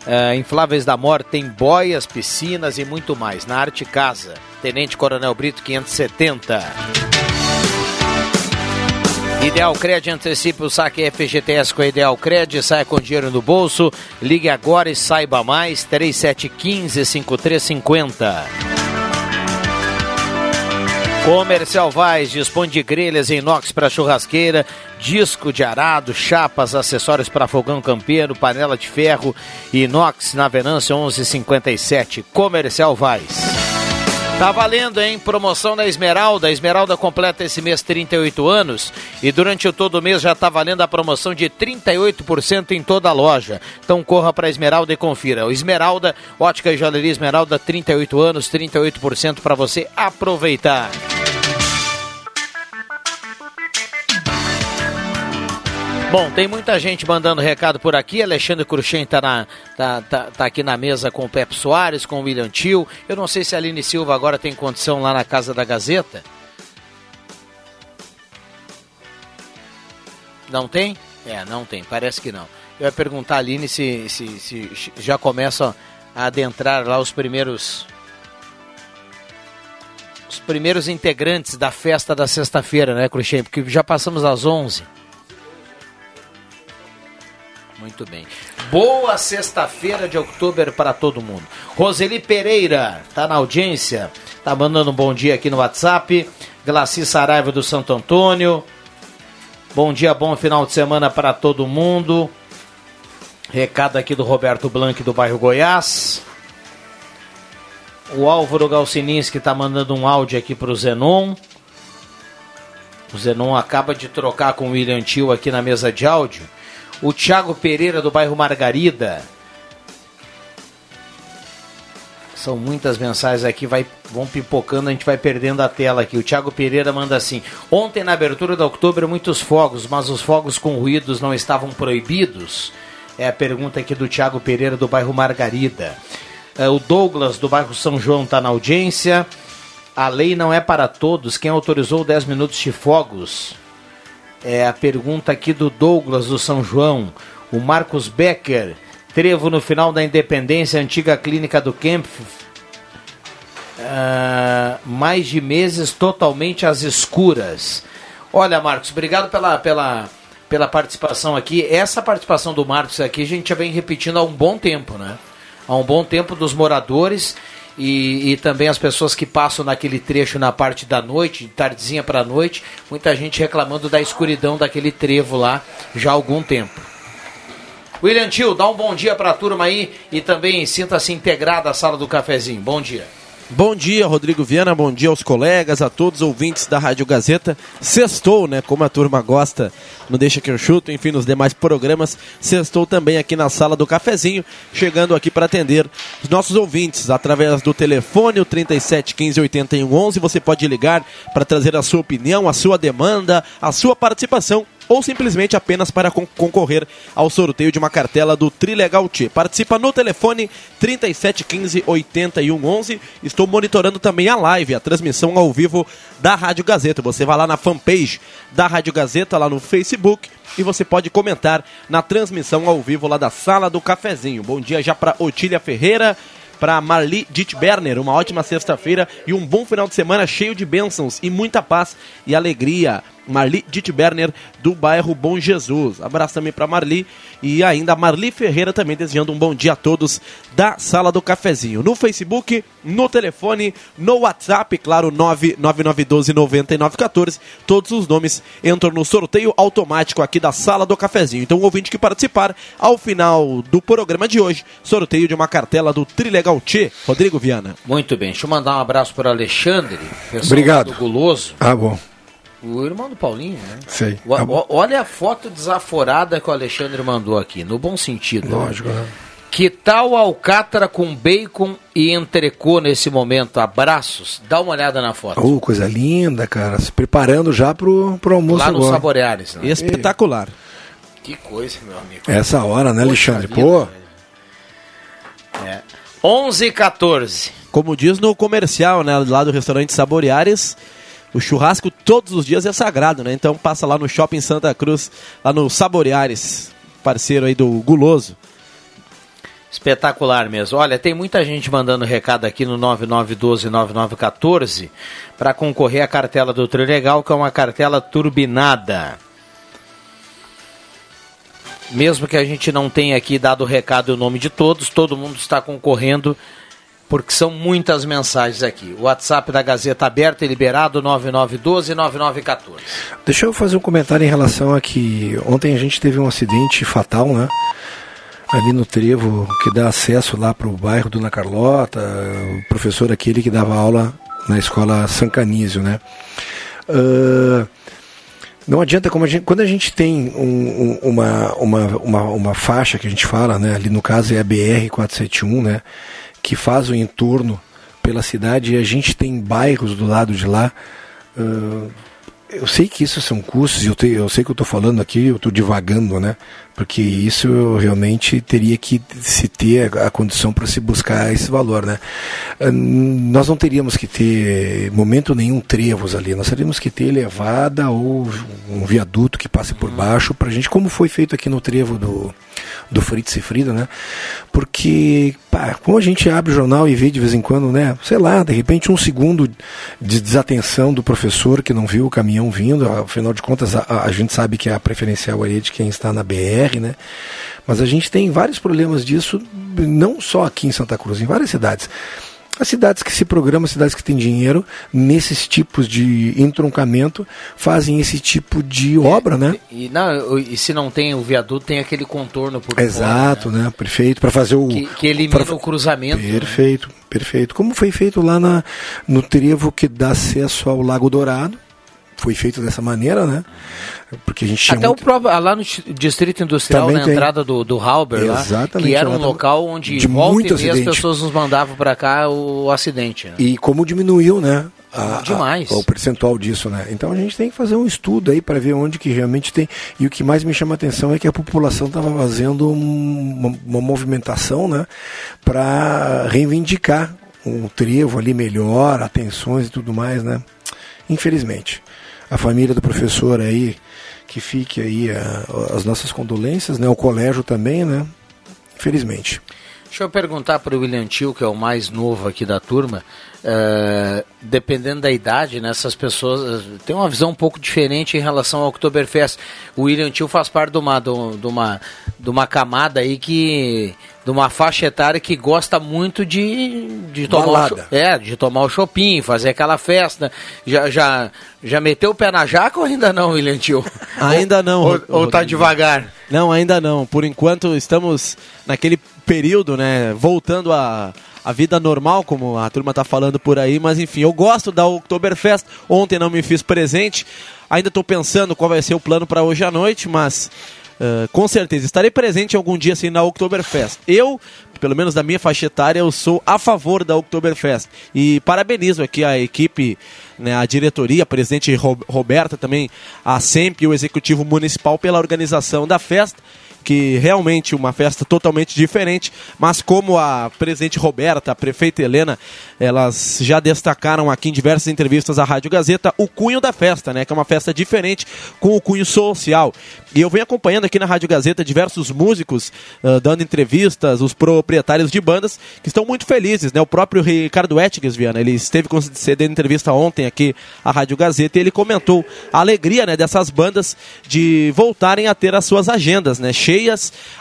Uh, infláveis da Mor tem boias, piscinas e muito mais. Na Arte Casa, Tenente Coronel Brito 570. Ideal Cred antecipe o saque FGTS com a Ideal Cred, saia com dinheiro no bolso. Ligue agora e saiba mais, 3715-5350. Comercial Vaz dispõe de grelhas em inox para churrasqueira, disco de arado, chapas, acessórios para fogão campeiro, panela de ferro e inox na Venância 1157. Comercial Vaz. Tá valendo, hein? Promoção da Esmeralda. A Esmeralda completa esse mês 38 anos e durante todo o mês já tá valendo a promoção de 38% em toda a loja. Então corra para Esmeralda e confira. O Esmeralda, ótica e joalheria Esmeralda, 38 anos, 38% para você aproveitar. Bom, tem muita gente mandando recado por aqui. Alexandre Cruxem está tá, tá, tá aqui na mesa com o Pepe Soares, com o William Tio. Eu não sei se a Aline Silva agora tem condição lá na Casa da Gazeta. Não tem? É, não tem, parece que não. Eu ia perguntar a Aline se, se, se já começam a adentrar lá os primeiros. Os primeiros integrantes da festa da sexta-feira, né, Cruxem? Porque já passamos às 11. Muito bem. Boa sexta-feira de outubro para todo mundo. Roseli Pereira tá na audiência, tá mandando um bom dia aqui no WhatsApp. Glaci Saraiva do Santo Antônio. Bom dia, bom final de semana para todo mundo. Recado aqui do Roberto Blanc do bairro Goiás. O Álvaro Galcininski está mandando um áudio aqui para o Zenon. O Zenon acaba de trocar com o William Tio aqui na mesa de áudio o Thiago Pereira do bairro Margarida. São muitas mensagens aqui, vai, vão pipocando, a gente vai perdendo a tela aqui. O Thiago Pereira manda assim: Ontem, na abertura de outubro, muitos fogos, mas os fogos com ruídos não estavam proibidos? É a pergunta aqui do Thiago Pereira do bairro Margarida. É, o Douglas do bairro São João está na audiência. A lei não é para todos. Quem autorizou 10 minutos de fogos é a pergunta aqui do Douglas do São João. O Marcos Becker, trevo no final da Independência, antiga clínica do Kempf. Uh, mais de meses totalmente às escuras. Olha, Marcos, obrigado pela, pela, pela participação aqui. Essa participação do Marcos aqui a gente já vem repetindo há um bom tempo, né? Há um bom tempo dos moradores e, e, também as pessoas que passam naquele trecho na parte da noite, tardezinha para noite, muita gente reclamando da escuridão daquele trevo lá já há algum tempo. William Tio, dá um bom dia para a turma aí e também sinta-se integrada à sala do cafezinho. Bom dia. Bom dia, Rodrigo Viana. Bom dia aos colegas, a todos os ouvintes da Rádio Gazeta. Sextou, né? Como a turma gosta, não deixa que eu chuto, enfim, nos demais programas. Sextou também aqui na sala do cafezinho, chegando aqui para atender os nossos ouvintes através do telefone, o 37 15 81 11. Você pode ligar para trazer a sua opinião, a sua demanda, a sua participação ou simplesmente apenas para concorrer ao sorteio de uma cartela do Trilegal T. Participa no telefone 3715 8111. Estou monitorando também a live, a transmissão ao vivo da Rádio Gazeta. Você vai lá na fanpage da Rádio Gazeta, lá no Facebook, e você pode comentar na transmissão ao vivo lá da Sala do Cafezinho. Bom dia já para Otília Ferreira, para Marli Dittberner. Uma ótima sexta-feira e um bom final de semana cheio de bênçãos e muita paz e alegria. Marli Dittberner, do bairro Bom Jesus. Abraço também para Marli e ainda Marli Ferreira também desejando um bom dia a todos da Sala do Cafezinho. No Facebook, no telefone, no WhatsApp, claro, 999129914. Todos os nomes entram no sorteio automático aqui da Sala do Cafezinho. Então, o ouvinte que participar, ao final do programa de hoje, sorteio de uma cartela do Trilegal T. Rodrigo Viana. Muito bem, deixa eu mandar um abraço para Alexandre, Obrigado. do Guloso. Ah, bom. O irmão do Paulinho, né? Sei. O, o, olha a foto desaforada que o Alexandre mandou aqui, no bom sentido. Lógico, né? Que tal alcatra com bacon e entrecô nesse momento? Abraços. Dá uma olhada na foto. Oh, coisa linda, cara. Se preparando já pro, pro almoço Lá no agora. Saboreares. Né? Espetacular. Que coisa, meu amigo. Essa hora, né, Alexandre? Pô. É. 11 e 14. Como diz no comercial, né, lá do restaurante Saboreares, o churrasco todos os dias é sagrado, né? Então passa lá no Shopping Santa Cruz, lá no Saboreares, parceiro aí do Guloso. Espetacular mesmo. Olha, tem muita gente mandando recado aqui no 99129914 para concorrer à cartela do Trilegal, que é uma cartela turbinada. Mesmo que a gente não tenha aqui dado o recado e o nome de todos, todo mundo está concorrendo porque são muitas mensagens aqui. O WhatsApp da Gazeta aberta e liberado 9912-9914. Deixa eu fazer um comentário em relação a que ontem a gente teve um acidente fatal, né? Ali no trevo que dá acesso lá para o bairro Dona Carlota, o professor aquele que dava aula na escola San Canísio, né? Uh, não adianta, como a gente, quando a gente tem um, um, uma, uma, uma, uma faixa que a gente fala, né? Ali no caso é a BR-471, né? Que faz o entorno pela cidade e a gente tem bairros do lado de lá. Uh, eu sei que isso são custos, eu, te, eu sei que eu estou falando aqui, eu estou divagando, né? Porque isso realmente teria que se ter a, condição para se buscar esse valor, né? Uh, nós não teríamos que ter momento nenhum trevos ali, nós teríamos que ter elevada ou um viaduto que passe por baixo para a gente, como foi feito aqui no trevo do, do Fritz e Frida, né? Porque, pá, como a gente abre o jornal e vê de vez em quando, né? Sei lá, de repente um segundo de desatenção do professor que não viu o caminhão vindo, afinal de contas a, a gente sabe que a preferencial é de quem está na BR, né? Mas a gente tem vários problemas disso, não só aqui em Santa Cruz, em várias cidades. As cidades que se programam, cidades que têm dinheiro, nesses tipos de entroncamento, fazem esse tipo de obra, né? E, não, e se não tem o viaduto, tem aquele contorno por Exato, fora, né? Perfeito, para fazer o... Que, que elimina pra... o cruzamento. Perfeito, né? perfeito. Como foi feito lá na, no trevo que dá acesso ao Lago Dourado, foi feito dessa maneira, né? Porque a gente Até muito... o próprio, lá no Distrito Industrial, Também na tem. entrada do, do Halber, lá, que era um local onde de volta e meia as pessoas nos mandavam para cá o acidente. Né? E como diminuiu, né? A, Demais. A, o percentual disso, né? Então a gente tem que fazer um estudo aí para ver onde que realmente tem. E o que mais me chama a atenção é que a população estava fazendo uma, uma movimentação, né? Para reivindicar um trevo ali melhor, atenções e tudo mais, né? Infelizmente a família do professor aí, que fique aí a, as nossas condolências, né? O colégio também, né? Infelizmente. Deixa eu perguntar para o William Tio, que é o mais novo aqui da turma, uh, dependendo da idade, né, essas pessoas uh, têm uma visão um pouco diferente em relação ao Oktoberfest. O William Tio faz parte de uma, de uma, de uma camada aí que de uma faixa etária que gosta muito de, de tomar o, é, de tomar o shopping, fazer aquela festa. Já, já, já meteu o pé na jaca ou ainda não, William Tio? Ainda não. ou, ou tá devagar? Não, ainda não. Por enquanto estamos naquele período, né, voltando a a vida normal, como a turma tá falando por aí, mas enfim, eu gosto da Oktoberfest. Ontem não me fiz presente, ainda estou pensando qual vai ser o plano para hoje à noite, mas Uh, com certeza, estarei presente algum dia assim na Oktoberfest. Eu, pelo menos da minha faixa etária, eu sou a favor da Oktoberfest. E parabenizo aqui a equipe, né, a diretoria, a presidente Roberta também, a SEMP e o executivo municipal pela organização da festa que realmente uma festa totalmente diferente, mas como a presidente Roberta, a prefeita Helena, elas já destacaram aqui em diversas entrevistas à Rádio Gazeta o cunho da festa, né? Que é uma festa diferente com o cunho social. E eu venho acompanhando aqui na Rádio Gazeta diversos músicos uh, dando entrevistas, os proprietários de bandas que estão muito felizes, né? O próprio Ricardo Ettiges, Viana, ele esteve concedendo entrevista ontem aqui à Rádio Gazeta e ele comentou a alegria, né, dessas bandas de voltarem a ter as suas agendas, né? Cheias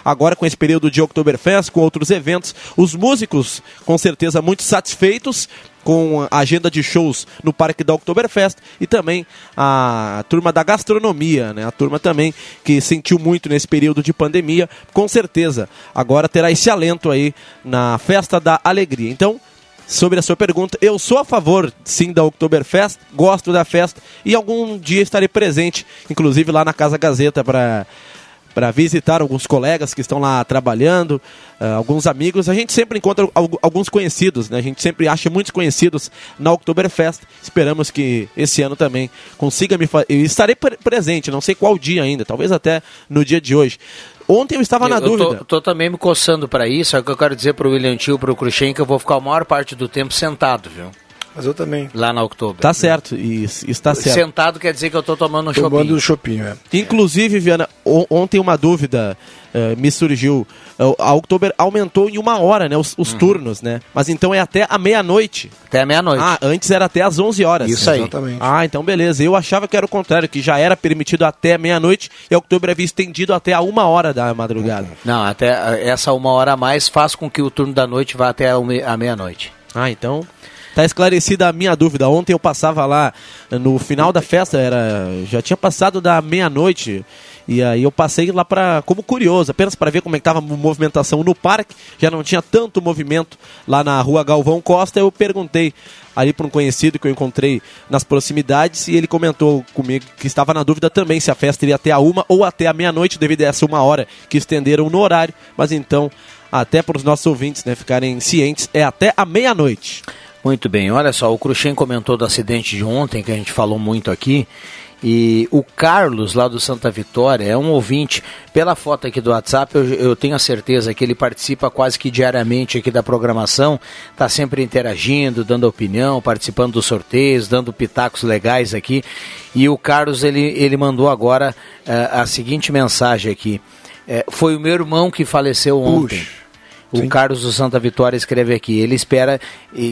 agora com esse período de Oktoberfest, com outros eventos. Os músicos, com certeza, muito satisfeitos com a agenda de shows no Parque da Oktoberfest e também a turma da gastronomia, né? A turma também que sentiu muito nesse período de pandemia, com certeza agora terá esse alento aí na Festa da Alegria. Então, sobre a sua pergunta, eu sou a favor sim da Oktoberfest, gosto da festa e algum dia estarei presente, inclusive lá na Casa Gazeta para para visitar alguns colegas que estão lá trabalhando, uh, alguns amigos. A gente sempre encontra alguns conhecidos, né? A gente sempre acha muitos conhecidos na Oktoberfest. Esperamos que esse ano também consiga me fazer. Estarei pre presente, não sei qual dia ainda, talvez até no dia de hoje. Ontem eu estava na eu dúvida. Tô, tô também me coçando para isso, é o que eu quero dizer para o William Tio, para o Cruxem, que eu vou ficar a maior parte do tempo sentado, viu? Mas eu também. Lá na Oktober. Tá certo, e está certo. Sentado quer dizer que eu estou tomando um shopping. Tomando um shopping, é. Inclusive, Viana, ontem uma dúvida uh, me surgiu. Uh, a Oktober aumentou em uma hora, né? Os, os uhum. turnos, né? Mas então é até a meia-noite. Até a meia-noite. Ah, antes era até às 11 horas. Isso aí. Exatamente. Ah, então beleza. Eu achava que era o contrário, que já era permitido até meia-noite e a Oktober havia estendido até a uma hora da madrugada. Não, até essa uma hora a mais faz com que o turno da noite vá até a meia-noite. Ah, então Tá esclarecida a minha dúvida. Ontem eu passava lá no final da festa, era já tinha passado da meia-noite. E aí eu passei lá para como curioso, apenas para ver como é que tava a movimentação no parque. Já não tinha tanto movimento lá na Rua Galvão Costa. Eu perguntei ali para um conhecido que eu encontrei nas proximidades e ele comentou comigo que estava na dúvida também se a festa iria até a uma ou até a meia-noite devido a essa uma hora que estenderam no horário. Mas então, até para os nossos ouvintes né, ficarem cientes, é até a meia-noite. Muito bem, olha só, o Cruxem comentou do acidente de ontem, que a gente falou muito aqui, e o Carlos, lá do Santa Vitória, é um ouvinte. Pela foto aqui do WhatsApp, eu, eu tenho a certeza que ele participa quase que diariamente aqui da programação, está sempre interagindo, dando opinião, participando dos sorteios, dando pitacos legais aqui. E o Carlos, ele, ele mandou agora uh, a seguinte mensagem aqui. Uh, foi o meu irmão que faleceu ontem. Puxa. O Sim. Carlos do Santa Vitória escreve aqui, ele espera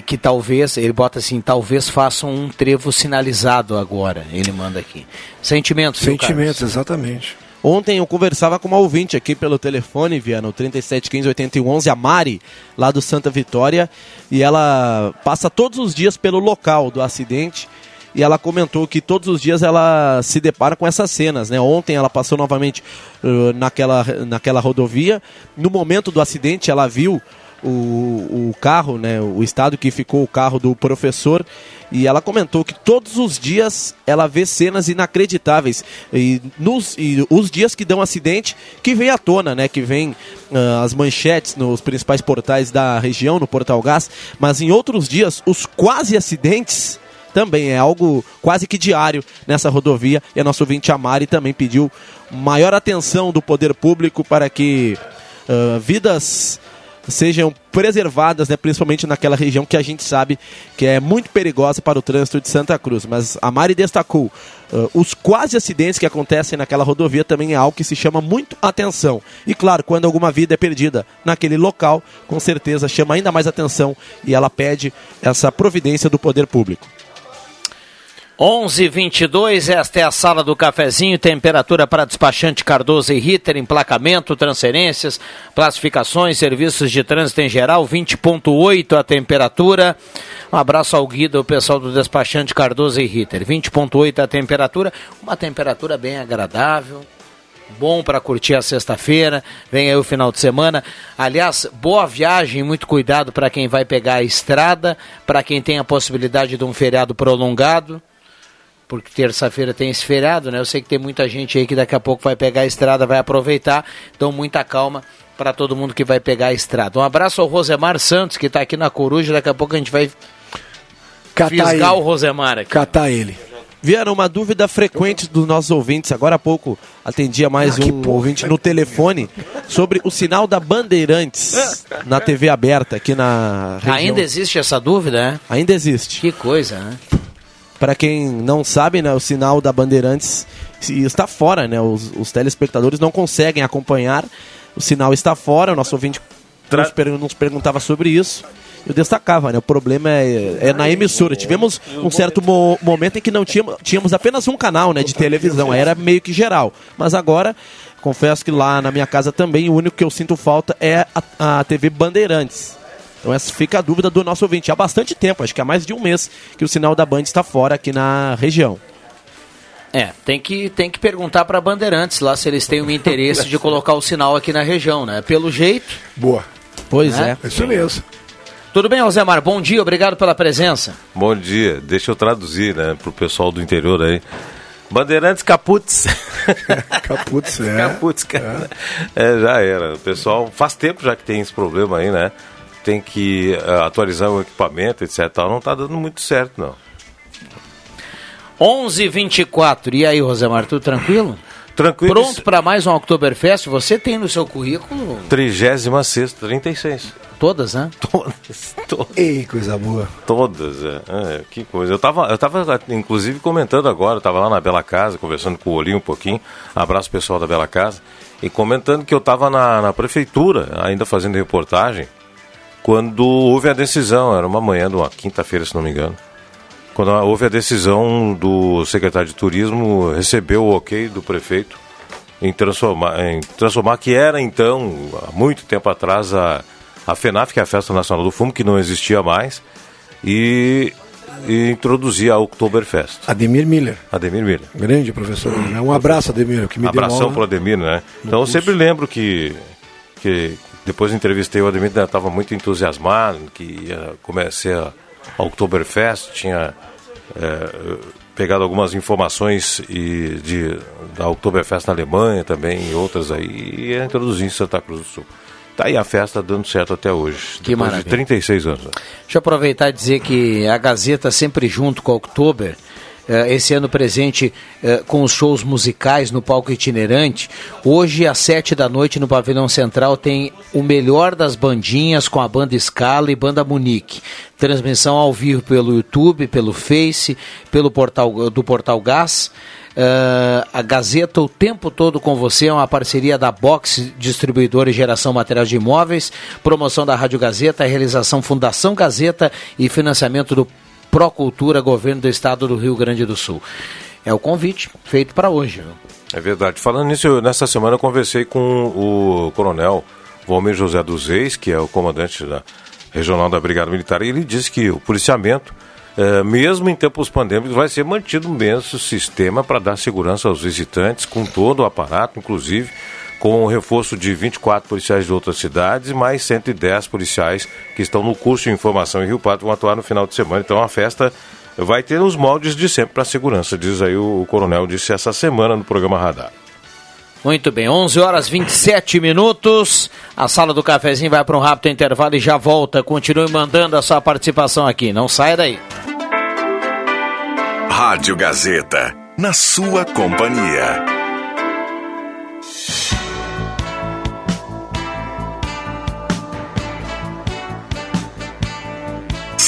que talvez, ele bota assim, talvez façam um trevo sinalizado agora, ele manda aqui. Sentimentos, Sentimentos, exatamente. Ontem eu conversava com uma ouvinte aqui pelo telefone, via no 3715 a Mari, lá do Santa Vitória, e ela passa todos os dias pelo local do acidente e ela comentou que todos os dias ela se depara com essas cenas, né? Ontem ela passou novamente uh, naquela, naquela rodovia. No momento do acidente, ela viu o, o carro, né? O estado que ficou o carro do professor. E ela comentou que todos os dias ela vê cenas inacreditáveis. E, nos, e os dias que dão acidente, que vem à tona, né? Que vem uh, as manchetes nos principais portais da região, no Portal Gás. Mas em outros dias, os quase acidentes também é algo quase que diário nessa rodovia. E a nossa ouvinte Amari também pediu maior atenção do poder público para que uh, vidas sejam preservadas, né, principalmente naquela região que a gente sabe que é muito perigosa para o trânsito de Santa Cruz. Mas a Mari destacou uh, os quase acidentes que acontecem naquela rodovia também é algo que se chama muito atenção. E claro, quando alguma vida é perdida naquele local, com certeza chama ainda mais atenção e ela pede essa providência do poder público. 11:22 esta é a sala do cafezinho, temperatura para despachante Cardoso e Ritter, emplacamento, transferências, classificações, serviços de trânsito em geral, 20.8 a temperatura. Um abraço ao Guido, o pessoal do despachante Cardoso e Ritter. 20.8 a temperatura, uma temperatura bem agradável, bom para curtir a sexta-feira, vem aí o final de semana. Aliás, boa viagem, muito cuidado para quem vai pegar a estrada, para quem tem a possibilidade de um feriado prolongado, porque terça-feira tem esse feriado, né? Eu sei que tem muita gente aí que daqui a pouco vai pegar a estrada, vai aproveitar, então muita calma para todo mundo que vai pegar a estrada. Um abraço ao Rosemar Santos, que está aqui na Coruja, daqui a pouco a gente vai Catar fisgar ele. o Rosemar aqui. Catar ele. Vieram uma dúvida frequente dos nossos ouvintes. Agora há pouco atendia mais Ah, um porra. ouvinte no telefone sobre o sinal da Bandeirantes na TV aberta aqui na região. Ainda existe essa dúvida, né? Ainda existe. Que coisa, né? Para quem não sabe, né, o sinal da Bandeirantes está fora, né? Os, os telespectadores não conseguem acompanhar. O sinal está fora. O nosso ouvinte nos, per- nos perguntava sobre isso. Eu destacava, né? O problema é, é na emissora. Tivemos um certo mo- momento em que não tínhamos, tínhamos apenas um canal, né, de televisão. Era meio que geral. Mas agora, confesso que lá na minha casa também o único que eu sinto falta é a, a TV Bandeirantes. Então essa fica a dúvida do nosso ouvinte. Há bastante tempo, acho que há mais de um mês que o sinal da Band está fora aqui na região. É, tem que, tem que perguntar para Bandeirantes lá se eles têm o interesse de colocar o sinal aqui na região, né? Pelo jeito. Boa. Pois É? é. Isso mesmo. Tudo bem, Rosemar? Bom dia, obrigado pela presença. Bom dia. Deixa eu traduzir, né, pro pessoal do interior aí. Bandeirantes Caputz. Caputz, é. Caputz, cara. É, já era. O pessoal faz tempo já que tem esse problema aí, né? Tem que eh, atualizar o equipamento, etc. tal. Não tá dando muito certo, não. 11:24 E aí, Rosemar, tudo tranquilo? Tranquilo. Pronto para mais um Oktoberfest? Você tem no seu currículo 36 36. todas, né? Todas, todas. Ei, coisa boa. Todas, é. É, que coisa. Eu tava, eu tava, inclusive, comentando agora, eu tava lá na Bela Casa, conversando com o Olinho um pouquinho, abraço pessoal da Bela Casa, e comentando que eu tava na, na prefeitura, ainda fazendo reportagem, quando houve a decisão, era uma manhã de uma quinta-feira, se não me engano, quando houve a decisão do secretário de turismo receber o ok do prefeito em transformar, em transformar que era então, há muito tempo atrás, a, a FENAF, que é a Festa Nacional do Fumo, que não existia mais, e, e introduzir a Oktoberfest. Ademir Miller. Ademir Miller. Grande professor. né? Um abraço, Ademir, que me Abração pro Ademir, né? Então eu sempre lembro que, que depois entrevistei o Ademir, estava muito entusiasmado, que ia começar a, a Oktoberfest, tinha é, pegado algumas informações e de, da Oktoberfest na Alemanha também e outras aí, e ia introduzir em Santa Cruz do Sul. Tá aí a festa dando certo até hoje. Que depois maravilha. de 36 anos. né? Deixa eu aproveitar e dizer que a Gazeta sempre junto com a Oktober, esse ano presente eh, com os shows musicais no palco itinerante. Hoje, às sete da noite, no Pavilhão Central, tem o melhor das bandinhas com a banda Scala e banda Munique. Transmissão ao vivo pelo YouTube, pelo Face, pelo portal do Portal Gás. Eh, a Gazeta o tempo todo com você é uma parceria da Box Distribuidora e Geração Materiais de Imóveis, promoção da Rádio Gazeta, realização Fundação Gazeta e financiamento do Procultura, Governo do Estado do Rio Grande do Sul. É o convite feito para hoje. É verdade. Falando nisso, nessa semana eu conversei com o coronel Valmir José dos Reis, que é o comandante da regional da Brigada Militar, e ele disse que o policiamento, eh, mesmo em tempos pandêmicos, vai ser mantido o mesmo sistema para dar segurança aos visitantes, com todo o aparato, inclusive com o reforço de 24 policiais de outras cidades e mais 110 policiais que estão no curso de informação em Rio Pato vão atuar no final de semana. Então a festa vai ter os moldes de sempre para a segurança, diz aí o, o coronel, disse essa semana no programa Radar. Muito bem, 11 horas 27 minutos. A sala do cafezinho vai para um rápido intervalo e já volta. Continue mandando a sua participação aqui. Não saia daí. Rádio Gazeta, na sua companhia.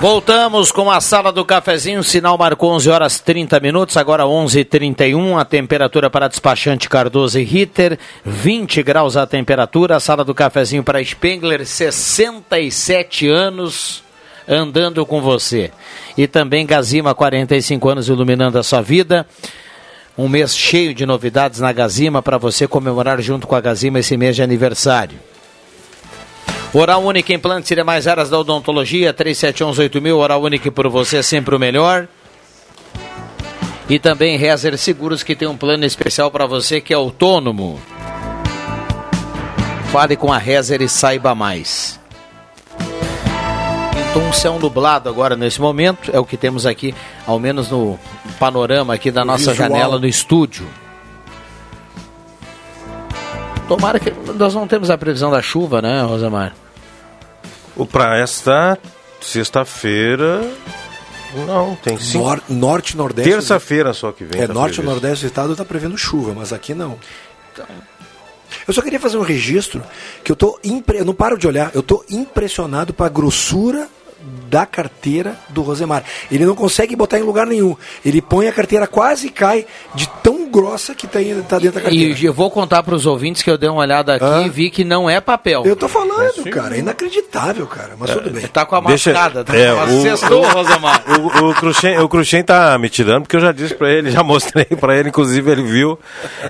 Voltamos com a sala do cafezinho. O sinal marcou 11 horas 30 minutos, agora 11:31. A temperatura para despachante Cardoso e Ritter, 20 graus a temperatura. A sala do cafezinho para Spengler, 67 anos andando com você. E também Gazima, 45 anos iluminando a sua vida. Um mês cheio de novidades na Gazima para você comemorar junto com a Gazima esse mês de aniversário. Oral Única Implantes e mais áreas da odontologia, 37118000, Oral Única por você é sempre o melhor. E também Rezer Seguros, que tem um plano especial para você que é autônomo. Fale com a Rezer e saiba mais. Então, um céu nublado agora nesse momento, é o que temos aqui, ao menos no panorama aqui da nossa Visual. janela no estúdio. Tomara que nós não temos a previsão da chuva, né, Rosamar? O para esta sexta-feira não, tem sim. Nor norte Nordeste. Terça-feira só que vem. É, tá norte previsto. Nordeste do estado está prevendo chuva, mas aqui não. Então, eu só queria fazer um registro que eu tô impre... eu não paro de olhar, eu tô impressionado com a grossura da carteira do Rosemar. Ele não consegue botar em lugar nenhum. Ele põe a carteira quase cai de tão grossa que está tá dentro da carteira. E eu vou contar para os ouvintes que eu dei uma olhada aqui ah. e vi que não é papel. Eu tô falando, é cara. É inacreditável, cara. Mas é, tudo bem. Tá com a mascada. Tá é, o, Cestou, Rosemar. O, o, Cruxem, o Cruxem tá me tirando, porque eu já disse para ele, já mostrei para ele, inclusive ele viu,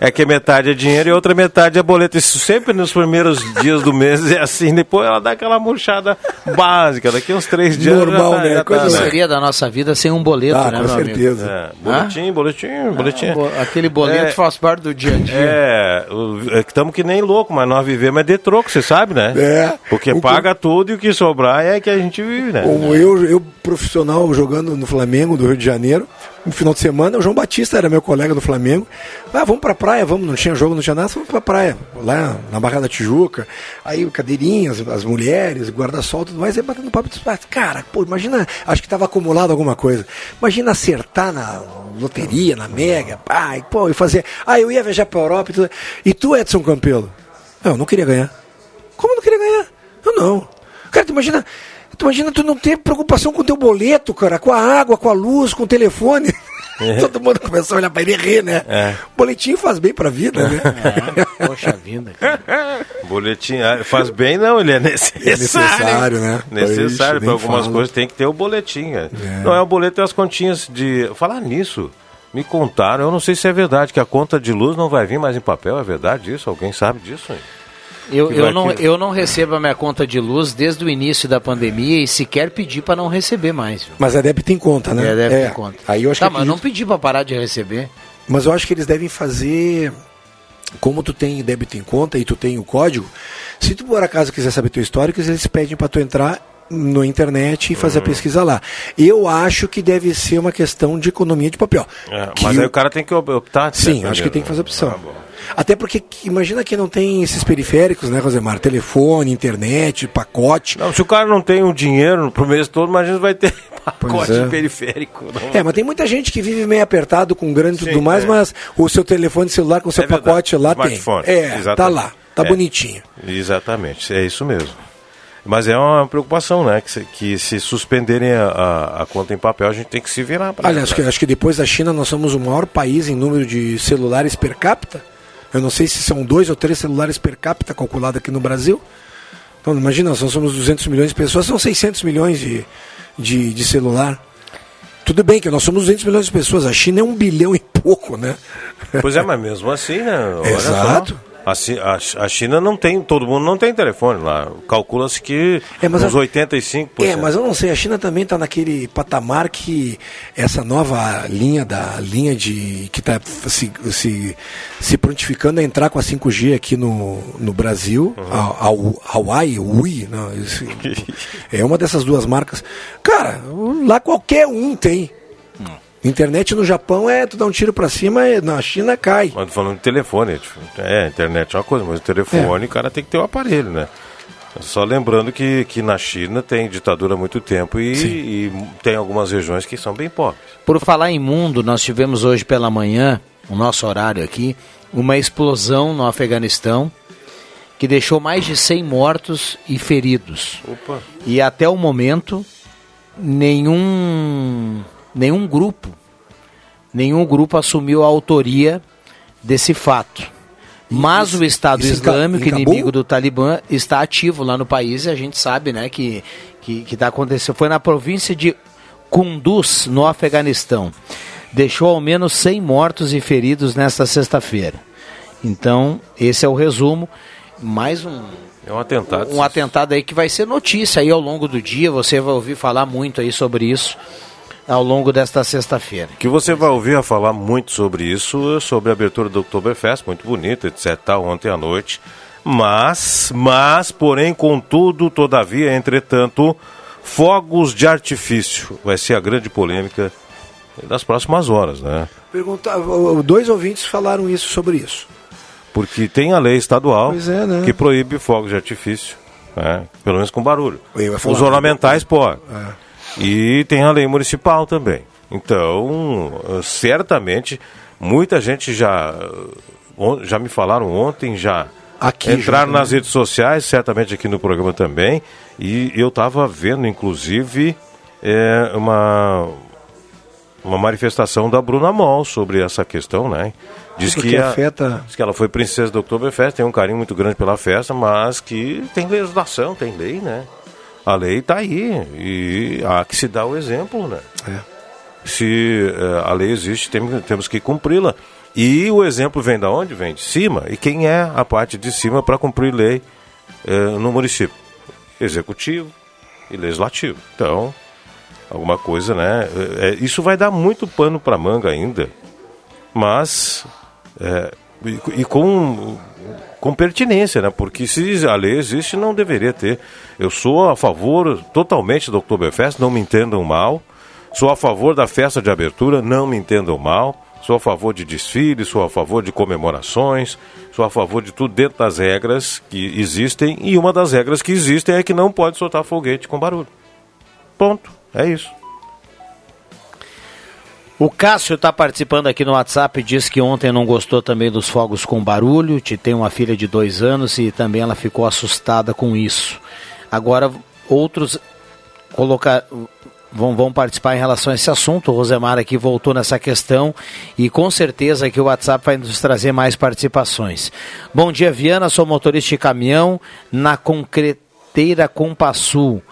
é que metade é dinheiro e outra metade é boleto. Isso sempre nos primeiros dias do mês é assim. Depois ela dá aquela murchada básica. Daqui uns três dias normal, já, né? Já Coisa tá, seria da nossa vida sem um boleto, ah, né, com certeza. É, boletim, boletim, boletim. Ah, aquele boleto é, faz parte do dia a dia. É, estamos é que nem louco, mas nós vivemos é de troco, você sabe, né? É. Porque o paga que... tudo e o que sobrar é que a gente vive, né? Como eu, eu profissional jogando no Flamengo do Rio de Janeiro, no final de semana, o João Batista era meu colega do Flamengo. Ah, vamos pra praia, vamos, não tinha jogo, não tinha nada, vamos pra praia, lá na Barra da Tijuca. Aí cadeirinhas, as mulheres, guarda-sol, tudo mais, aí batendo papo. Cara, pô, imagina, acho que tava acumulado alguma coisa. Imagina acertar na loteria, na Mega, pai, pô, e fazer. Ah, eu ia viajar pra Europa e tudo. E tu, Edson Campelo? Eu não queria ganhar. Como não queria ganhar? Eu não. Cara, tu imagina Tu imagina tu não ter preocupação com o teu boleto, cara, com a água, com a luz, com o telefone. É. Todo mundo começou a olhar para ele e rir, né? É. Boletim faz bem para a vida, né? É. Poxa vida. Cara. Boletim ah, faz bem, não, ele é necessário. É necessário, né? Necessário, para algumas falo. coisas tem que ter o boletim. É. Não é o boleto e as continhas de. Falar nisso. Me contaram, eu não sei se é verdade, que a conta de luz não vai vir mais em papel, é verdade isso? Alguém sabe disso? Hein? Eu, eu, não, eu não recebo a minha conta de luz desde o início da pandemia e sequer pedi para não receber mais. Viu? Mas a débito em conta, né? É, débito é. em conta. Aí eu acho tá, que mas não pedi para parar de receber. Mas eu acho que eles devem fazer como tu tem débito em conta e tu tem o código, se tu por acaso quiser saber teu histórico, eles pedem para tu entrar na internet e fazer uhum. a pesquisa lá. Eu acho que deve ser uma questão de economia de papel. É, mas aí o cara tem que optar. Sim, acho que tem que fazer opção. Ah, até porque imagina que não tem esses periféricos, né, Rosemar? Telefone, internet, pacote. Não, se o cara não tem o um dinheiro pro mês todo, imagina vai ter pacote é. periférico. Não. É, mas tem muita gente que vive meio apertado com grande e tudo mais, é. mas o seu telefone celular com o seu é pacote lá Smartphone. tem. É, Exatamente. tá lá, tá é. bonitinho. Exatamente, é isso mesmo. Mas é uma preocupação, né? Que se, que se suspenderem a, a, a, conta em papel, a gente tem que se virar. Aliás, acho que, acho que depois da China nós somos o maior país em número de celulares per capita. Eu não sei se são dois ou três celulares per capita calculado aqui no Brasil. Então, imagina, nós somos 200 milhões de pessoas, são 600 milhões de, de, de celular. Tudo bem que nós somos 200 milhões de pessoas, a China é um bilhão e pouco, né? Pois é, mas mesmo assim, né? Olha Exato. Só. A, China não tem, todo mundo não tem telefone lá. Calcula-se que é, uns 85%. É, mas eu não sei, a China também está naquele patamar que essa nova linha da linha de que está se, se, se prontificando a entrar com a 5G aqui no, no Brasil, uhum. a, a, Huawei, Ui, não, esse, é uma dessas duas marcas. Cara, lá qualquer um tem. Internet no Japão é tu dá um tiro para cima, na China cai. Mas falando de telefone, tipo, é, internet é uma coisa, mas o telefone, é. o cara tem que ter o um aparelho, né? Só lembrando que, que na China tem ditadura há muito tempo e, e, tem algumas regiões que são bem pobres. Por falar em mundo, nós tivemos hoje pela manhã, o nosso horário aqui, uma explosão no Afeganistão que deixou mais de 100 mortos e feridos. Opa. E até o momento nenhum, nenhum grupo, nenhum grupo assumiu a autoria desse fato. Mas isso, o Estado Islâmico, inimigo do Talibã, está ativo lá no país e a gente sabe né, que que está acontecendo. Foi na província de Kunduz, no Afeganistão. Deixou ao menos 100 mortos e feridos nesta sexta-feira. Então, esse é o resumo. Mais um, é um atentado. Um atentado aí que vai ser notícia aí ao longo do dia. Você vai ouvir falar muito aí sobre isso ao longo desta sexta-feira. Que você vai ouvir a falar muito sobre isso, sobre a abertura do Oktoberfest, muito bonita, etc. Ontem à noite. Mas, mas, porém, contudo, todavia, entretanto, fogos de artifício vai ser a grande polêmica das próximas horas, né? Perguntar, dois ouvintes falaram isso sobre isso. Porque tem a lei estadual é, né? que proíbe fogos de artifício, né? pelo menos com barulho. Os ornamentais podem. É. E tem a lei municipal também. Então, certamente, muita gente já, já me falaram ontem, já Aqui entraram nas redes sociais, certamente aqui no programa também, e eu estava vendo, inclusive, é, uma, uma manifestação da Bruna Moll sobre essa questão, né? Diz que, a, afeta... diz que ela foi princesa do Oktoberfest, tem um carinho muito grande pela festa, mas que tem legislação, tem lei, né? A lei está aí e há que se dar o exemplo, né? É. Se é, a lei existe, tem, temos que cumpri-la. E o exemplo vem da onde? Vem de cima. E quem é a parte de cima para cumprir lei é, no município? Executivo e legislativo. Então, alguma coisa, né? É, isso vai dar muito pano para manga ainda. Mas, é, e, e, com, com pertinência, né? Porque se a lei existe, não deveria ter. Eu sou a favor totalmente do Oktoberfest, não me entendam mal. Sou a favor da festa de abertura, não me entendam mal. Sou a favor de desfiles, sou a favor de comemorações, sou a favor de tudo dentro das regras que existem. E uma das regras que existem é que não pode soltar foguete com barulho. Ponto. É isso. O Cássio está participando aqui no WhatsApp, diz que ontem não gostou também dos fogos com barulho. Te tem uma filha de dois anos e também ela ficou assustada com isso. Agora, outros colocar vão, vão participar em relação a esse assunto. O Rosemar aqui voltou nessa questão e com certeza que o WhatsApp vai nos trazer mais participações. Bom dia, Viana, sou motorista de caminhão na Concreteira Compassul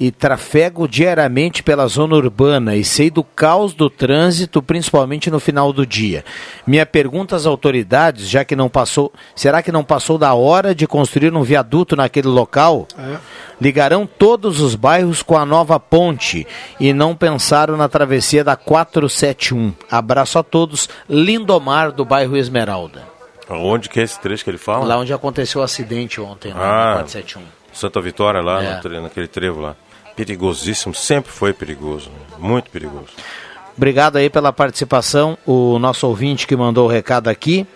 e trafego diariamente pela zona urbana e sei do caos do trânsito, principalmente no final do dia. Minha pergunta às autoridades, já que não passou, será que não passou da hora de construir um viaduto naquele local? É. Ligarão todos os bairros com a nova ponte e não pensaram na travessia da 471. Abraço a todos. Lindomar do bairro Esmeralda. Onde que é esse trecho que ele fala? Lá onde aconteceu o acidente ontem, ah, na 471. Santa Vitória lá, é. no, naquele trevo lá perigosíssimo, sempre foi perigoso, né? muito perigoso. Obrigado aí pela participação, o nosso ouvinte que mandou o recado aqui,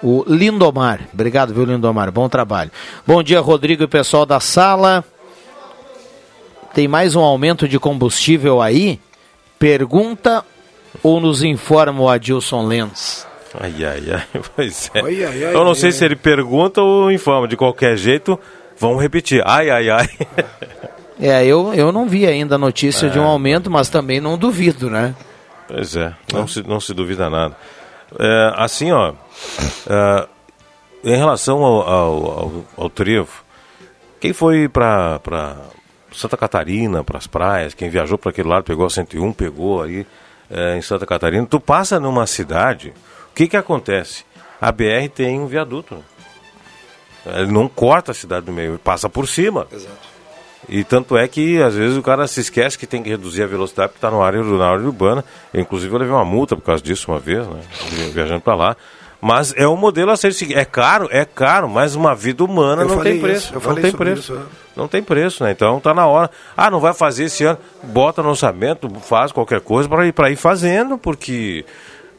o Lindomar. Obrigado, viu, Lindomar? Bom trabalho. Bom dia, Rodrigo e pessoal da sala. Tem mais um aumento de combustível aí? Pergunta ou nos informa o Adilson Lenz? Ai, ai, ai, pois é. Ai, ai, ai, Eu não sei se ele pergunta ou informa. De qualquer jeito, vamos repetir. Ai, ai, ai. É, eu, eu não vi ainda a notícia é. de um é. aumento, mas também não duvido, né? Pois é, não, é. Se, não se duvida nada. É, assim, ó, é, em relação ao, ao, ao, ao trevo, quem foi para Santa Catarina, para as praias, quem viajou para aquele lado, pegou a 101, pegou aí é, em Santa Catarina, tu passa numa cidade, o que que acontece? A BR tem um viaduto, ele não corta a cidade do meio, passa por cima. Exato. E tanto é que às vezes o cara se esquece que tem que reduzir a velocidade porque está na área, na área urbana. Eu, inclusive eu levei uma multa por causa disso uma vez, né? Viajando para lá. Mas é um modelo a ser seguido. É caro, é caro, mas uma vida humana eu não tem preço. Não tem preço. Isso, é. Não tem preço, né? Então tá na hora. Ah, não vai fazer esse ano. Bota no orçamento, faz qualquer coisa para ir, ir fazendo, porque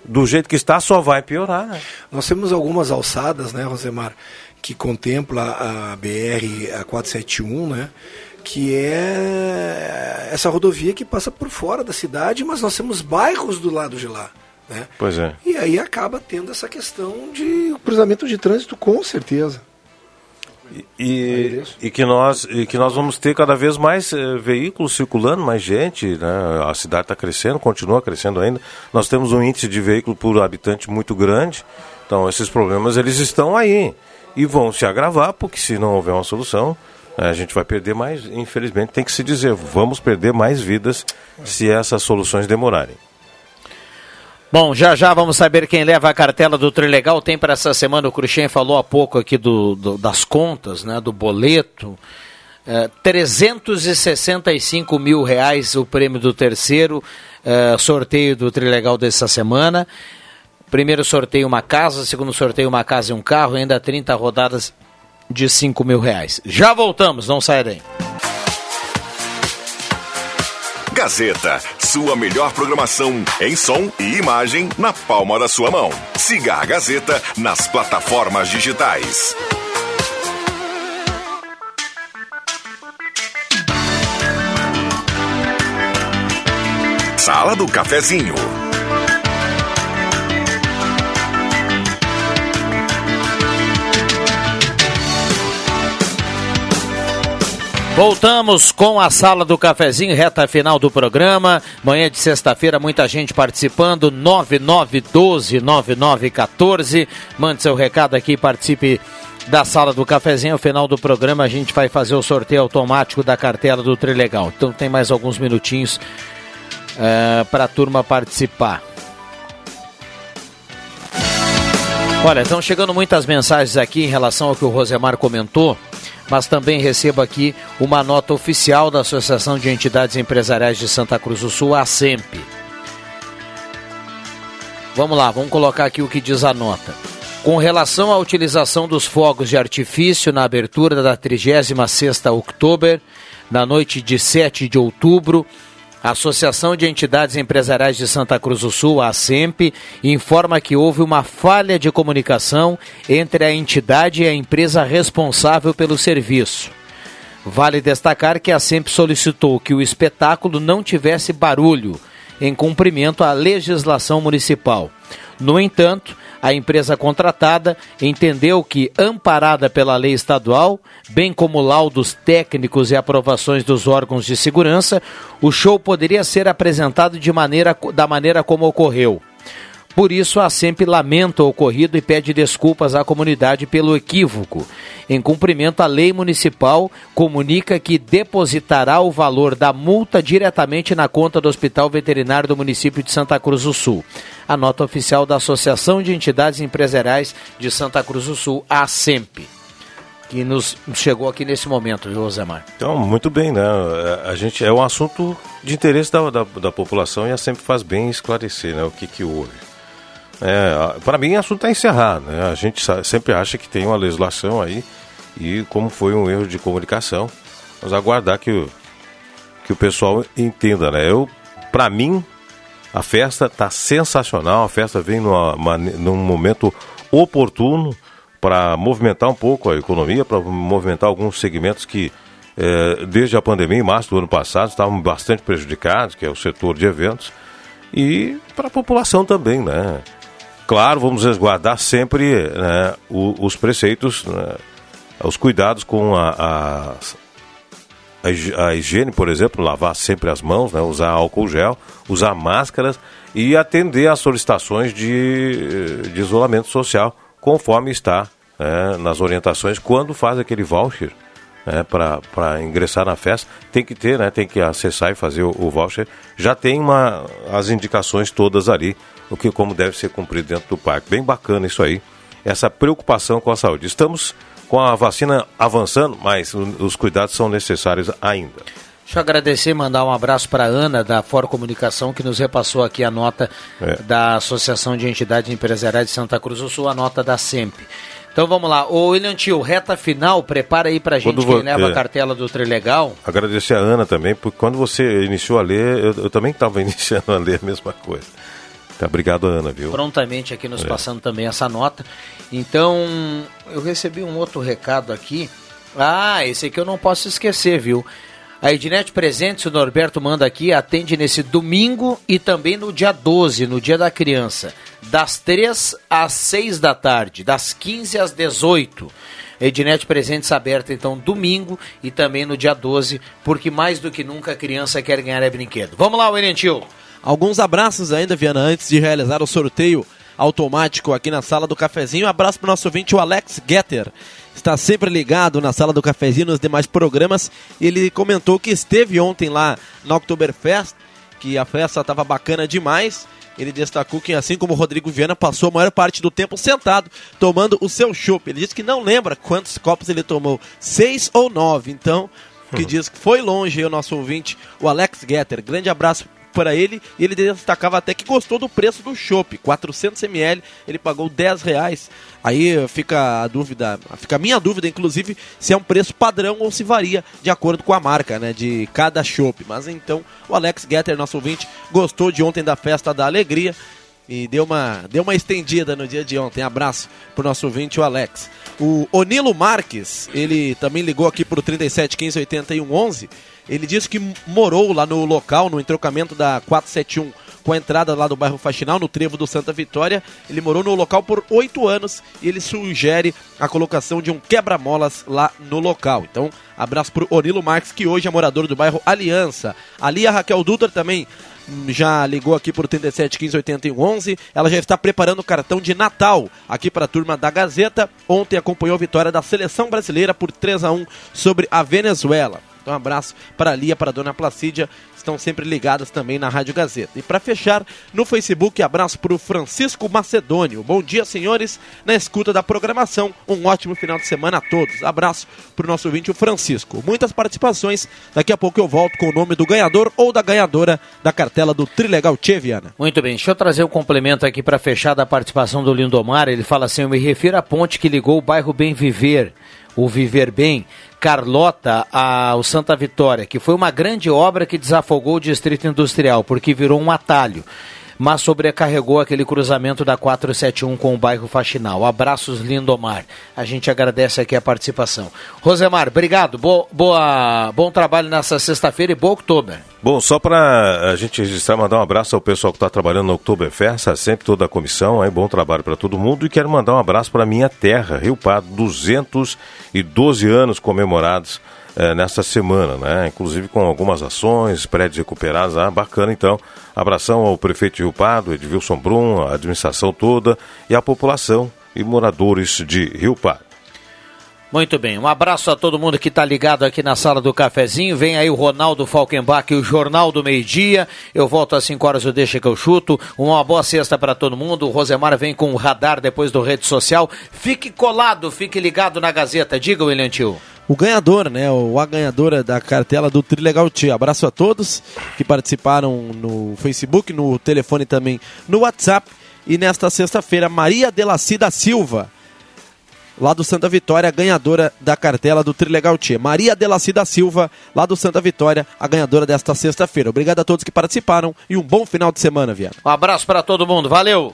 do jeito que está só vai piorar. Né? Nós temos algumas alçadas, né, Rosemar, que contempla a BR a 471, né? Que é essa rodovia que passa por fora da cidade, mas nós temos bairros do lado de lá. Né? Pois é. E aí acaba tendo essa questão de cruzamento de trânsito, com certeza. E, e, que nós, e que nós vamos ter cada vez mais eh, veículos circulando, mais gente, né? a cidade está crescendo, continua crescendo ainda. Nós temos um índice de veículo por habitante muito grande, então esses problemas eles estão aí e vão se agravar, porque se não houver uma solução, a gente vai perder mais, infelizmente tem que se dizer, vamos perder mais vidas se essas soluções demorarem. Bom, já já vamos saber quem leva a cartela do Trilegal. Tem para essa semana, o Cruxem falou há pouco aqui do, do, das contas, né, do boleto. É, 365 mil reais o prêmio do terceiro é, sorteio do Trilegal dessa semana. Primeiro sorteio uma casa, segundo sorteio uma casa e um carro, ainda 30 rodadas de 5 mil reais. Já voltamos, não saia daí. Gazeta, sua melhor programação em som e imagem na palma da sua mão. Siga a Gazeta nas plataformas digitais. Sala do Cafezinho. Voltamos com a sala do cafezinho, reta final do programa. Manhã de sexta-feira, muita gente participando. 9912-9914. Mande seu recado aqui, participe da sala do cafezinho. Ao final do programa, a gente vai fazer o sorteio automático da cartela do Trilegal. Então, tem mais alguns minutinhos uh, para a turma participar. Olha, estão chegando muitas mensagens aqui em relação ao que o Rosemar comentou mas também recebo aqui uma nota oficial da Associação de Entidades Empresariais de Santa Cruz do Sul, a SEMP. Vamos lá, vamos colocar aqui o que diz a nota. Com relação à utilização dos fogos de artifício na abertura da 36ª Outubro, na noite de 7 de outubro, a Associação de Entidades Empresariais de Santa Cruz do Sul, a ASEMP, informa que houve uma falha de comunicação entre a entidade e a empresa responsável pelo serviço. Vale destacar que a SEMP solicitou que o espetáculo não tivesse barulho, em cumprimento à legislação municipal. No entanto, a empresa contratada entendeu que, amparada pela lei estadual, bem como laudos técnicos e aprovações dos órgãos de segurança, o show poderia ser apresentado de maneira, da maneira como ocorreu. Por isso, a SEMP lamenta o ocorrido e pede desculpas à comunidade pelo equívoco. Em cumprimento à lei municipal, comunica que depositará o valor da multa diretamente na conta do Hospital Veterinário do município de Santa Cruz do Sul. A nota oficial da Associação de Entidades Empresariais de Santa Cruz do Sul, a SEMP que nos chegou aqui nesse momento, viu, Rosemar? Então, muito bem, né? A gente é um assunto de interesse da, da, da população e a sempre faz bem esclarecer, né? O que que houve. É, para mim, o assunto está encerrado. Né? A gente sempre acha que tem uma legislação aí e como foi um erro de comunicação, vamos aguardar que o, que o pessoal entenda, né? Eu, para mim, a festa está sensacional, a festa vem numa, num momento oportuno para movimentar um pouco a economia, para movimentar alguns segmentos que, é, desde a pandemia, em março do ano passado, estavam bastante prejudicados, que é o setor de eventos, e para a população também, né? Claro, vamos resguardar sempre né, os preceitos, né, os cuidados com a, a, a, higiene, por exemplo, lavar sempre as mãos, né, usar álcool gel, usar máscaras e atender às solicitações de, de isolamento social, conforme está né, nas orientações, quando faz aquele voucher né, para ingressar na festa, tem que ter, né, tem que acessar e fazer o, o, voucher. Já tem uma, as indicações todas ali, o que como deve ser cumprido dentro do parque. Bem bacana isso aí, essa preocupação com a saúde. Estamos com a vacina avançando, mas os cuidados são necessários ainda. Deixa eu agradecer e mandar um abraço para a Ana, da For Comunicação, que nos repassou aqui a nota é. da Associação de Entidades Empresariais de Santa Cruz do Sul, a nota da SEMP. Então vamos lá. Ô William Tio, reta final, prepara aí pra gente quando quem leva é, a cartela do Trilegal. Agradecer a Ana também, porque quando você iniciou a ler, eu, eu também estava iniciando a ler a mesma coisa. Tá, obrigado, Ana, viu? Prontamente aqui nos é. passando também essa nota. Então, eu recebi um outro recado aqui. Ah, esse aqui eu não posso esquecer, viu? A Ednet Presentes, o Norberto manda aqui, atende nesse domingo e também no dia 12, no dia da criança, das 3 às 6 da tarde, das 15 às 18. Ednet Presentes aberta então domingo e também no dia 12, porque mais do que nunca a criança quer ganhar é brinquedo. Vamos lá, Tio. Alguns abraços ainda, Viana, antes de realizar o sorteio automático aqui na sala do cafezinho. Um abraço para o nosso ouvinte, o Alex Getter está sempre ligado na sala do cafezinho nos demais programas. Ele comentou que esteve ontem lá na Oktoberfest, que a festa estava bacana demais. Ele destacou que, assim como o Rodrigo Viana, passou a maior parte do tempo sentado, tomando o seu chopp. Ele disse que não lembra quantos copos ele tomou, seis ou nove. Então, que uhum. diz que foi longe o nosso ouvinte, o Alex Getter. Grande abraço para ele e ele destacava até que gostou do preço do chopp, 400 ml, ele pagou 10 reais. Aí fica a dúvida, fica a minha dúvida, inclusive, se é um preço padrão ou se varia de acordo com a marca, né, de cada chopp. Mas então, o Alex Getter, nosso ouvinte, gostou de ontem da festa da alegria e deu uma, deu uma estendida no dia de ontem. Abraço pro nosso ouvinte, o Alex. O Onilo Marques, ele também ligou aqui pro 37 15 81 11 ele disse que morou lá no local, no entrocamento da 471 com a entrada lá do bairro Faxinal, no trevo do Santa Vitória. Ele morou no local por oito anos e ele sugere a colocação de um quebra-molas lá no local. Então, abraço para o Onilo Marques, que hoje é morador do bairro Aliança. Ali a Raquel Dutra também já ligou aqui por 37 15 81 11. Ela já está preparando o cartão de Natal aqui para a turma da Gazeta. Ontem acompanhou a vitória da seleção brasileira por 3 a 1 sobre a Venezuela. Então, um abraço para a Lia, para a dona Placídia, estão sempre ligadas também na Rádio Gazeta. E para fechar, no Facebook, abraço para o Francisco Macedônio. Bom dia, senhores, na escuta da programação. Um ótimo final de semana a todos. Abraço para o nosso ouvinte, o Francisco. Muitas participações. Daqui a pouco eu volto com o nome do ganhador ou da ganhadora da cartela do Trilegal Tcheviana. Muito bem, deixa eu trazer o um complemento aqui para fechar da participação do Lindomar. Ele fala assim: eu me refiro à ponte que ligou o bairro Bem Viver o Viver Bem, Carlota ao Santa Vitória, que foi uma grande obra que desafogou o Distrito Industrial, porque virou um atalho mas sobrecarregou aquele cruzamento da 471 com o bairro Faxinal. Abraços, Lindomar. A gente agradece aqui a participação. Rosemar, obrigado. Boa, boa bom trabalho nessa sexta-feira e bom outubro. Bom, só para a gente registrar, mandar um abraço ao pessoal que está trabalhando no Oktoberfest, sempre toda a comissão, aí, bom trabalho para todo mundo. E quero mandar um abraço para minha terra, Rio Pardo, 212 anos comemorados é, nesta semana, né? Inclusive com algumas ações, prédios recuperados, ah, bacana então. Abração ao prefeito Rio Pardo, Edvilson Brum, a administração toda e a população e moradores de Rio Pardo. Muito bem, um abraço a todo mundo que está ligado aqui na sala do cafezinho. Vem aí o Ronaldo Falkenbach e o Jornal do Meio Dia. Eu volto às 5 horas, eu deixo que eu chuto. Uma boa sexta para todo mundo. O Rosemar vem com o radar depois do rede social. Fique colado, fique ligado na Gazeta. Diga, William Tio o ganhador, né? Ou a ganhadora da cartela do Trilegal Tia. Abraço a todos que participaram no Facebook, no telefone também, no WhatsApp. E nesta sexta-feira, Maria Delacida Silva, lá do Santa Vitória, ganhadora da cartela do Trilegal Tia. Maria Delacida Silva, lá do Santa Vitória, a ganhadora desta sexta-feira. Obrigado a todos que participaram e um bom final de semana, Viana. Um abraço para todo mundo, valeu!